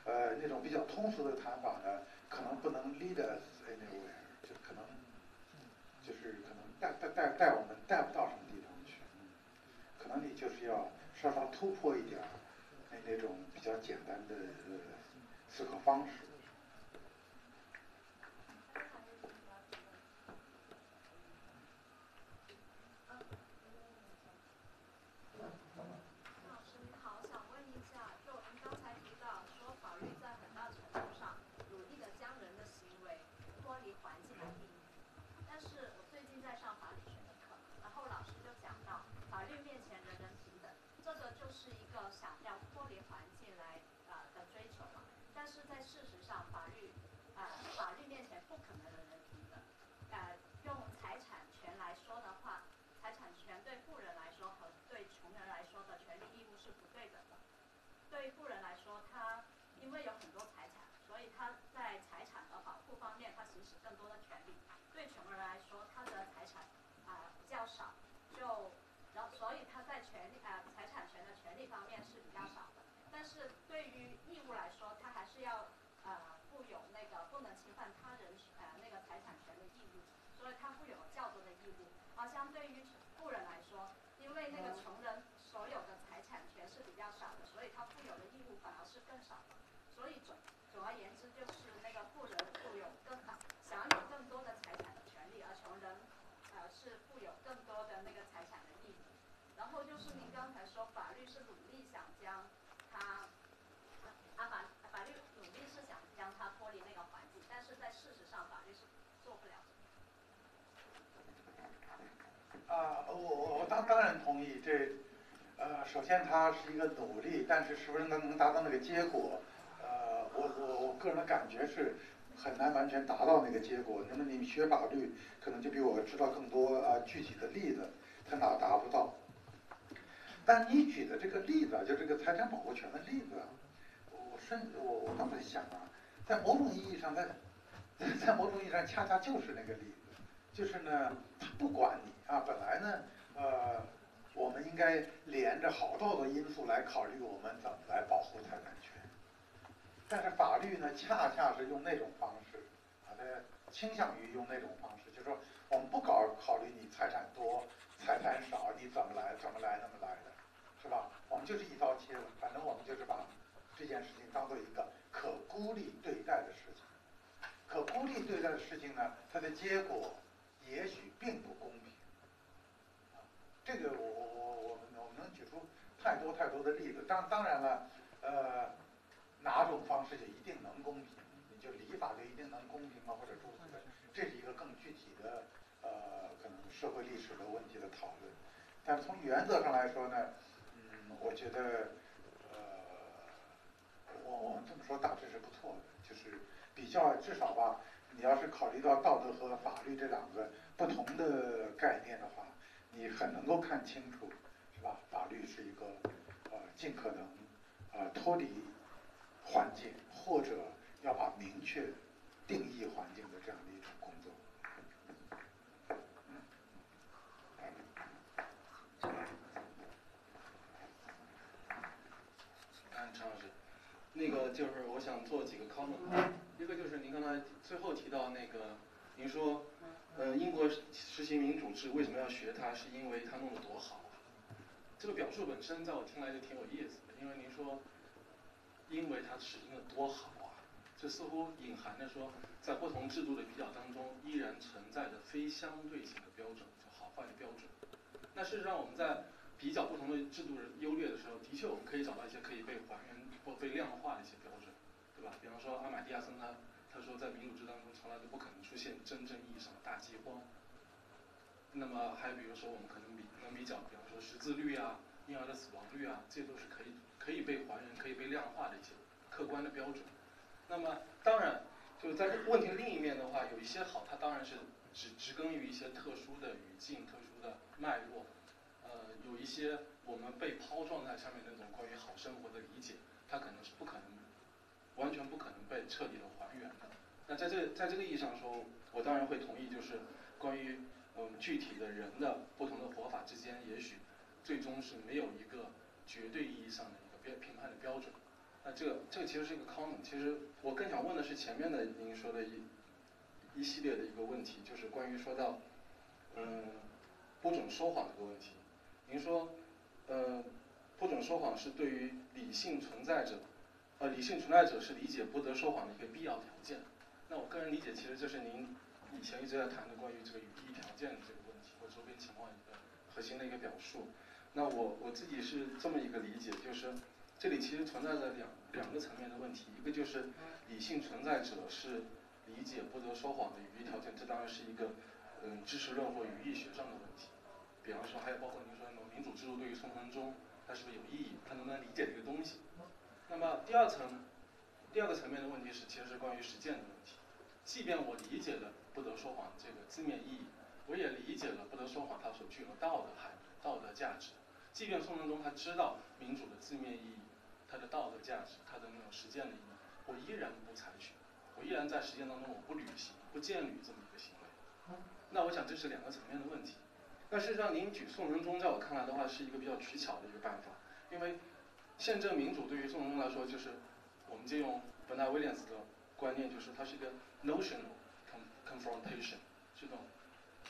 呃，那种比较通俗的谈法呢，可能不能 lead us anywhere，就可能，就是可能带带带带我们带不到什么地方去，可能你就是要稍稍突破一点儿那那种比较简单的思考方式。不可能人人平等。呃，用财产权来说的话，财产权对富人来说和对穷人来说的权利义务是不对等的。对富人来说，他因为有很多财产，所以他在财产的保护方面，他行使更多的权利；对穷人来说，他的财产啊比较少，就然后所以他在权利呃财产权的权利方面是比较少的。但是对于义务来说，他还是要呃负有那个不能侵犯他人呃那个财产权的义务，所以他负有较多的义务。而相对于富人来说，因为那个穷人所有的财产权是比较少的，所以他负有的义务反而是更少的。所以总总而言之，就是那个富人负有更大享有更多的财产的权利，而穷人呃是负有更多的那个财产的义务。然后就是您刚才说法律是努力想将他啊法法律努力是想将他脱离那个环境，但是在事实上法律是做不了的。啊，我我我当当然同意这，呃，首先它是一个努力，但是是不是能能达到那个结果？呃，我我我个人的感觉是很难完全达到那个结果。那么你学法律，可能就比我知道更多啊具体的例子，它哪达不到？但你举的这个例子，就这个财产保护权的例子，我甚我我刚才想啊，在某种意义上，在在某种意义上，恰恰就是那个例子，就是呢，他不管你。啊，本来呢，呃，我们应该连着好多好多因素来考虑我们怎么来保护财产权，但是法律呢，恰恰是用那种方式，啊，它倾向于用那种方式，就是说我们不搞考虑你财产多、财产少，你怎么来、怎么来、那么来的，是吧？我们就是一刀切了，反正我们就是把这件事情当做一个可孤立对待的事情，可孤立对待的事情呢，它的结果也许并不公平。这个我我我我们我们能举出太多太多的例子。当当然了，呃，哪种方式就一定能公平？你就礼法就一定能公平吗？或者诸此类，这是一个更具体的呃可能社会历史的问题的讨论。但是从原则上来说呢，嗯，我觉得呃，我我们这么说大致是不错的，就是比较至少吧。你要是考虑到道德和法律这两个不同的概念的话，你很能够看清楚，是吧？法律是一个呃尽可能呃脱离环境，或者要把明确定义环境的这样的一种工作。嗯，陈老师，那个就是我想做几个 comment，一个就是您刚才最后提到那个，您说，呃，英国实行民主制为什么要学它？是因为它弄得多好啊？这个表述本身在我听来就挺有意思的，因为您说，因为它实行的多好啊，这似乎隐含着说，在不同制度的比较当中，依然存在着非相对性的标准，就好坏的标准。那事实上我们在比较不同的制度优劣的时候，的确我们可以找到一些可以被还原或被量化的一些标准，对吧？比方说阿马蒂亚森他他说在民主制当中从来都不可能出现真正意义上的大饥荒。那么还有比如说我们可能比能比较，比方说识字率啊、婴儿的死亡率啊，这些都是可以可以被还原、可以被量化的一些客观的标准。那么当然就是在问题另一面的话，有一些好，它当然是只植根于一些特殊的语境、特殊的脉络。呃，有一些我们被抛撞在上面那种关于好生活的理解，它可能是不可能，完全不可能被彻底的还原的。那在这在这个意义上说，我当然会同意，就是关于嗯具体的人的不同的活法之间，也许最终是没有一个绝对意义上的一个标评判的标准。那这个这个其实是一个 common。其实我更想问的是前面的您说的一一系列的一个问题，就是关于说到嗯不准说谎这个问题。您说，呃，不准说谎是对于理性存在者，呃，理性存在者是理解不得说谎的一个必要条件。那我个人理解，其实这是您以前一直在谈的关于这个语义条件的这个问题或周边情况一个核心的一个表述。那我我自己是这么一个理解，就是这里其实存在着两两个层面的问题，一个就是理性存在者是理解不得说谎的语义条件，这当然是一个嗯知识论或语义学上的问题。比方说，还有包括您说那种民主制度对于宋仁宗，他是不是有意义？他能不能理解这个东西？那么第二层，第二个层面的问题是，其实是关于实践的问题。即便我理解了不得说谎这个字面意义，我也理解了不得说谎它所具有的道德含、道德价值。即便宋仁宗他知道民主的字面意义、它的道德价值、它的那种实践的意义，我依然不采取，我依然在实践当中我不履行、不践履这么一个行为。那我想这是两个层面的问题。但事实上，您举宋仁宗，在我看来的话，是一个比较取巧的一个办法，因为宪政民主对于宋仁宗来说，就是我们借用本纳威廉斯的观念，就是它是一个 notional confrontation，这种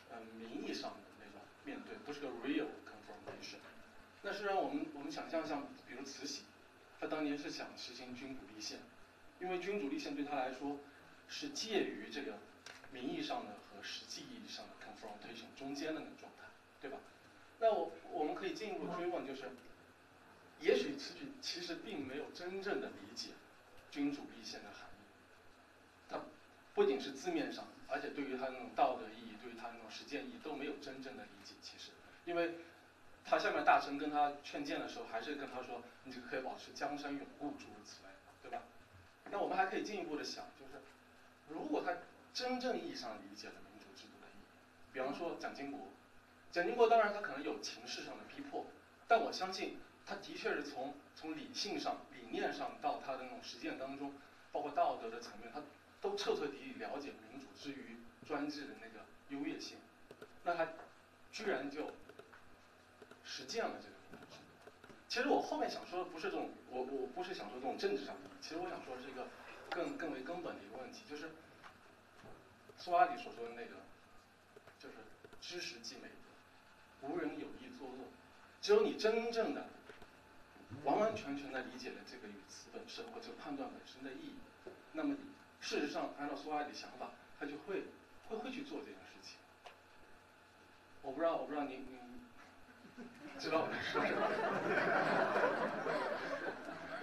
嗯名义上的那种面对，不是个 real confrontation。那实际上，我们我们想象像比如慈禧，她当年是想实行君主立宪，因为君主立宪对她来说是介于这个名义上的和实际意义上的 confrontation 中间的那种。对吧？那我我们可以进一步追问，就是，也许此举其实并没有真正的理解君主立宪的含义。他不仅是字面上，而且对于他那种道德意义，对于他那种实践意义都没有真正的理解。其实，因为他下面大臣跟他劝谏的时候，还是跟他说：“你就可以保持江山永固，诸如此类，对吧？”那我们还可以进一步的想，就是如果他真正意义上理解了民主制度的意义，比方说蒋经国。蒋经国当然他可能有情势上的逼迫，但我相信他的确是从从理性上、理念上到他的那种实践当中，包括道德的层面，他都彻彻底底了解民主之于专制的那个优越性。那他居然就实践了这个。其实我后面想说的不是这种，我我不是想说这种政治上的，其实我想说是一个更更为根本的一个问题，就是苏阿里所说的那个，就是知识即美。无人有意作恶，只有你真正的、完完全全的理解了这个语词本身或者判断本身的意义，那么你事实上按照苏阿里的想法，他就会会会去做这件事情。我不知道，我不知道您您 知道我在说什么？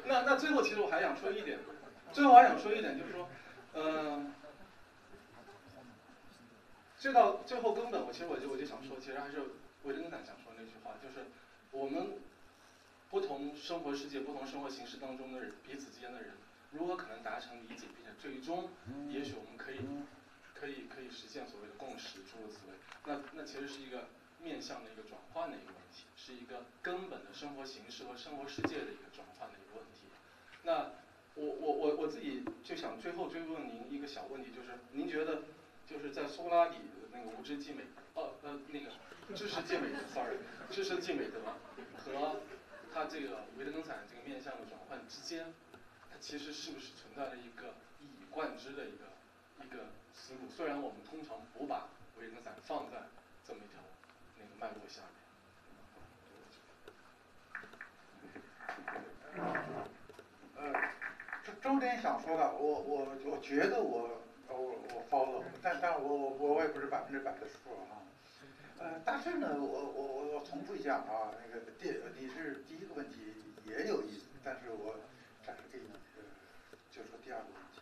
那那最后其实我还想说一点，最后还想说一点就是说，嗯、最到最后根本，我其实我就我就想说，其实还是维特根斯坦想说那句话，就是我们不同生活世界、不同生活形式当中的人，彼此之间的人，如何可能达成理解，并且最终，也许我们可以可以可以实现所谓的共识，诸如此类。那那其实是一个面向的一个转换的一个问题，是一个根本的生活形式和生活世界的一个转换的一个问题。那我我我我自己就想最后追问您一个小问题，就是您觉得就是在苏格拉底的那个无知即美，呃那个知识即美德，sorry，知识即美德和他这个维特根斯坦这个面向的转换之间，它其实是不是存在了一个一以贯之的一个一个思路？虽然我们通常不把维特根斯坦放在这么一条那个脉络下面。呃，周周点想说的，我我我觉得我我我 follow，但但我我我也不是百分之百的数啊。呃，但是呢，我我我我重复一下啊，那个第你是第一个问题也有意思，但是我暂时给你呃就说第二个问题。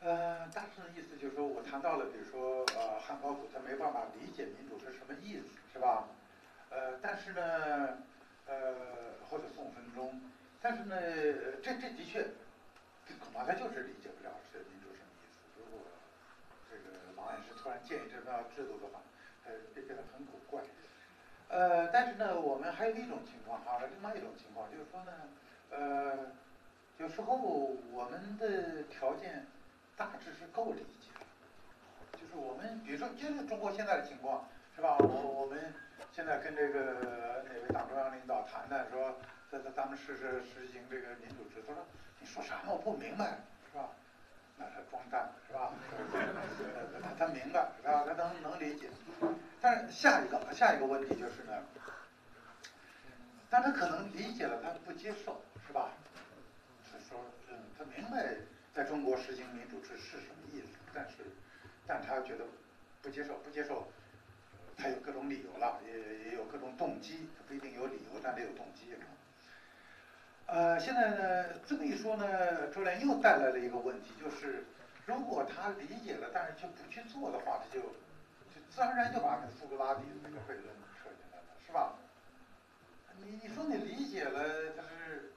呃，大致的意思就是说我谈到了，比如说呃汉高祖他没办法理解民主是什么意思，是吧？呃，但是呢，呃或者宋神宗。但是呢，这这的确，恐怕他就是理解不了这这个王院士突然建议这套制度的话，呃，变变得很古怪。呃，但是呢，我们还有一种情况哈，另外一种情况就是说呢，呃，有时候我们的条件大致是够理解的，就是我们比如说就是中国现在的情况是吧？我我们现在跟这个哪位党中央领导谈谈说。在在咱们试试实行这个民主制，他说你说啥我不明白，是吧？那他装蛋是吧？他他明白是吧？他能能理解。但是下一个下一个问题就是呢，但他可能理解了，他不接受是吧？他说嗯，他明白在中国实行民主制是什么意思，但是但他觉得不接受，不接受。他有各种理由了，也也有各种动机，他不一定有理由，但得有动机。呃，现在呢，这么一说呢，周濂又带来了一个问题，就是如果他理解了，但是就不去做的话，他就就自然而然就把那苏格拉底的那个悖论扯进来了，是吧？你你说你理解了，但是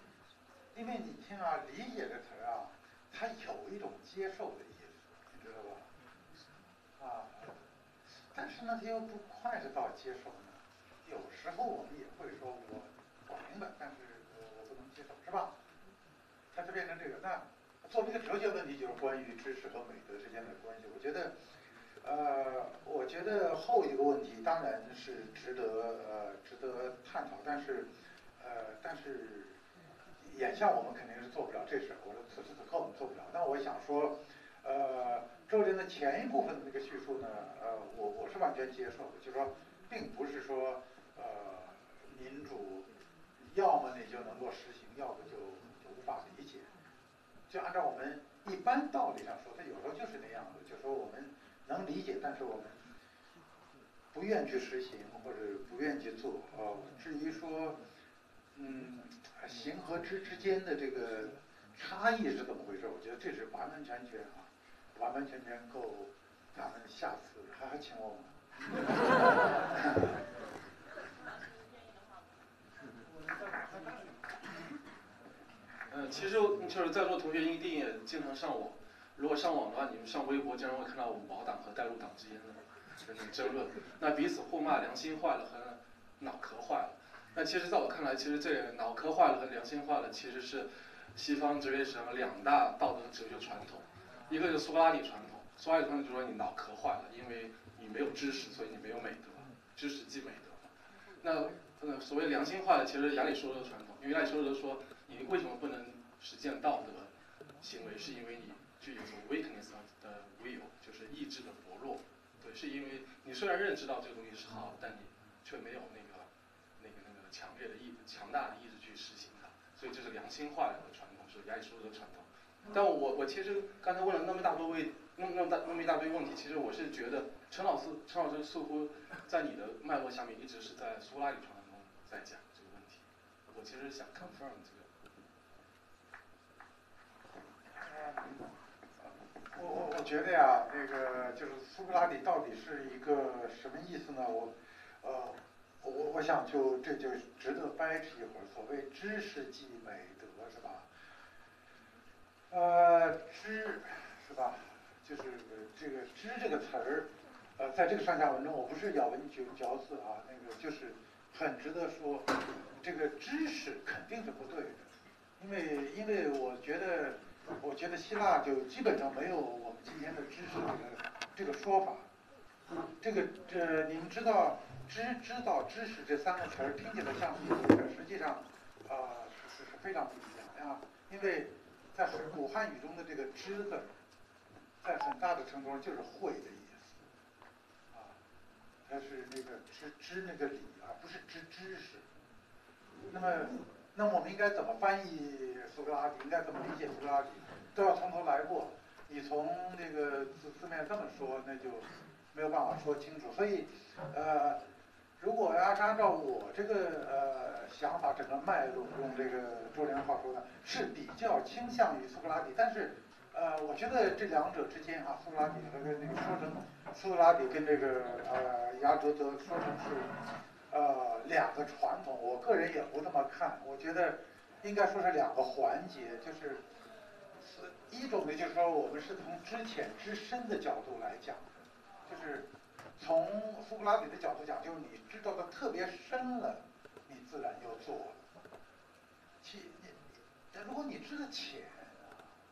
因为你听啊，理解这词儿啊，它有一种接受的意思，你知道吧？啊，但是呢，他又不快的到接受呢。有时候我们也会说我我明白，但是。是吧？它就变成这个。那作为一个哲学问题，就是关于知识和美德之间的关系。我觉得，呃，我觉得后一个问题当然是值得呃值得探讨，但是呃但是眼下我们肯定是做不了这事儿。我说此时此刻我们做不了。那我想说，呃，周林的前一部分的那个叙述呢，呃，我我是完全接受的，就是说，并不是说呃民主。要么你就能够实行，要不就就无法理解。就按照我们一般道理上说，它有时候就是那样子，就说我们能理解，但是我们不愿去实行或者不愿去做。呃，至于说，嗯，行和知之间的这个差异是怎么回事？我觉得这是完完全全啊，完完全全够咱们下次还还请我们。其实就是在座同学一定也经常上网，如果上网的话，你们上微博经常会看到五毛党和带路党之间的争论，那彼此互骂良心坏了和脑壳坏了。那其实在我看来，其实这脑壳坏了和良心坏了其实是西方哲学史上两大道德哲学传统，一个是苏格拉底传统，苏格拉底传统就说你脑壳坏了，因为你没有知识，所以你没有美德，知识即美德。那呃所谓良心坏了，其实亚里士多德传统，因为亚里士多德说。你为什么不能实践道德行为？是因为你具有 weakness 的 will，就是意志的薄弱。对，是因为你虽然认知到这个东西是好，但你却没有那个那个那个强烈的意、强大的意志去实行它。所以这是良心化的传统，是亚里士多德传统。但我我其实刚才问了那么大多位那么那么大那么一大堆问题，其实我是觉得陈老师陈老师似乎在你的脉络下面一直是在苏格拉底传统中在讲这个问题。我其实想 confirm 这个。我我我觉得呀，那个就是苏格拉底到底是一个什么意思呢？我呃我我想就这就值得掰扯一会儿。所谓知识即美德，是吧？呃，知是吧？就是这个“知”这个词儿，呃，在这个上下文中，我不是咬文嚼嚼字啊，那个就是很值得说，这个知识肯定是不对的，因为因为我觉得，我觉得希腊就基本上没有我们今天的知识这个这个说法，这个这你们知道“知”“知道”“知识”这三个词儿听起来像是一个，实际上啊是是非常不一样的啊，因为在古汉语中的这个“知”字。在很大的程度上就是会的意思，啊，它是那个知知那个理，而不是知知识。那么，那我们应该怎么翻译苏格拉底？应该怎么理解苏格拉底？都要从头来过。你从那个字字面这么说，那就没有办法说清楚。所以，呃，如果要是按照我这个呃想法，整个脉络，用这个周良话说呢，是比较倾向于苏格拉底，但是。呃，我觉得这两者之间啊，苏格拉底和那个说成苏格拉底跟这个呃亚哲德说成是呃两个传统，我个人也不这么看。我觉得应该说是两个环节，就是一种呢，就是说我们是从知浅知深的角度来讲，就是从苏格拉底的角度讲，就是你知道的特别深了，你自然就做了。其你如果你知的浅。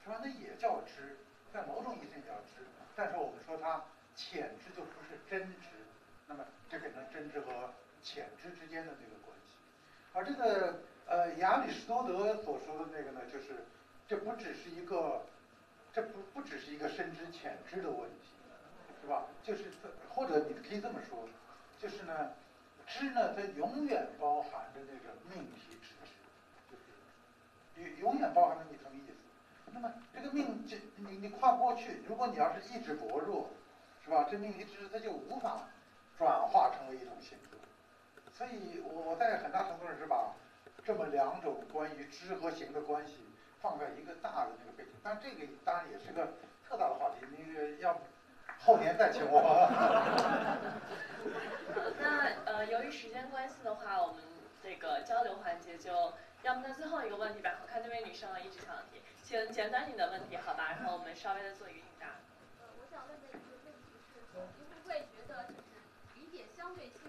是吧？那也叫知，在某种意义上叫知，但是我们说它浅知就不是真知，那么这变成真知和潜知之间的这个关系。而这个呃亚里士多德所说的那个呢，就是这不只是一个，这不不只是一个深知浅知的问题，是吧？就是或者你可以这么说，就是呢，知呢它永远包含着那个命题知识，就是永永远包含着你什么意思？那么这个命，这你你跨过去，如果你要是意志薄弱，是吧？这命题知识它就无法转化成为一种行动。所以，我我在很大程度上是把这么两种关于知和行的关系放在一个大的那个背景。但这个当然也是个特大的话题，那个要后年再请我。那呃，由于时间关系的话，我们这个交流环节就要么在最后一个问题吧。我看那位女生一直想提。请简短你的问题，好吧？然后我们稍微的做一个应答。呃，我想问的一个问题是，您会不会觉得就是理解相对性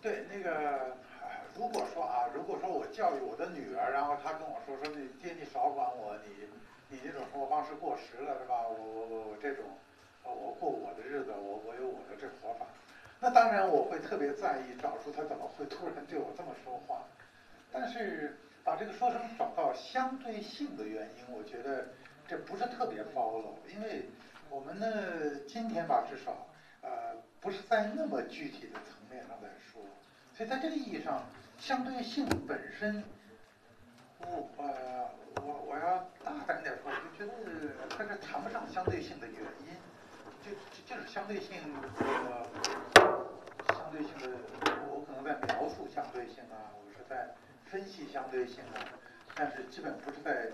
对，那个，如果说啊，如果说我教育我的女儿，然后她跟我说说，你爹你少管我，你你那种生活方式过时了，是吧？我我我这种，我过我的日子，我我有我的这活法。那当然我会特别在意，找出她怎么会突然对我这么说话。但是把这个说成找到相对性的原因，我觉得。这不是特别包罗因为我们呢，今天吧，至少，呃，不是在那么具体的层面上来说，所以在这个意义上，相对性本身，我呃，我我要大胆点说，我就觉得它是谈不上相对性的原因，就就就是相对性，呃，相对性的，我可能在描述相对性啊，我是在分析相对性啊，但是基本不是在。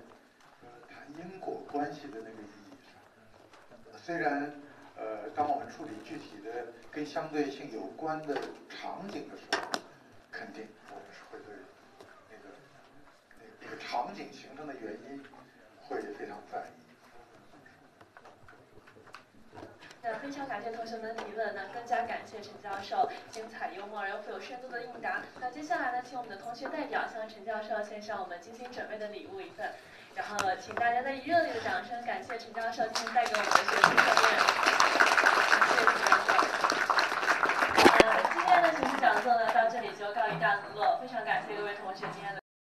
因果关系的那个意义上，虽然，呃，当我们处理具体的跟相对性有关的场景的时候，肯定我们是会对那个那那个场景形成的原因会非常在意。那非常感谢同学们的提问，那更加感谢陈教授精彩幽默而又富有深度的应答。那接下来呢，请我们的同学代表向陈教授献上我们精心准备的礼物一份。然后，请大家再以热烈的掌声感谢陈教授今天带给我们的学习经验。感谢陈教授。今天的学习讲座呢，到这里就告一段落。非常感谢各位同学今天的。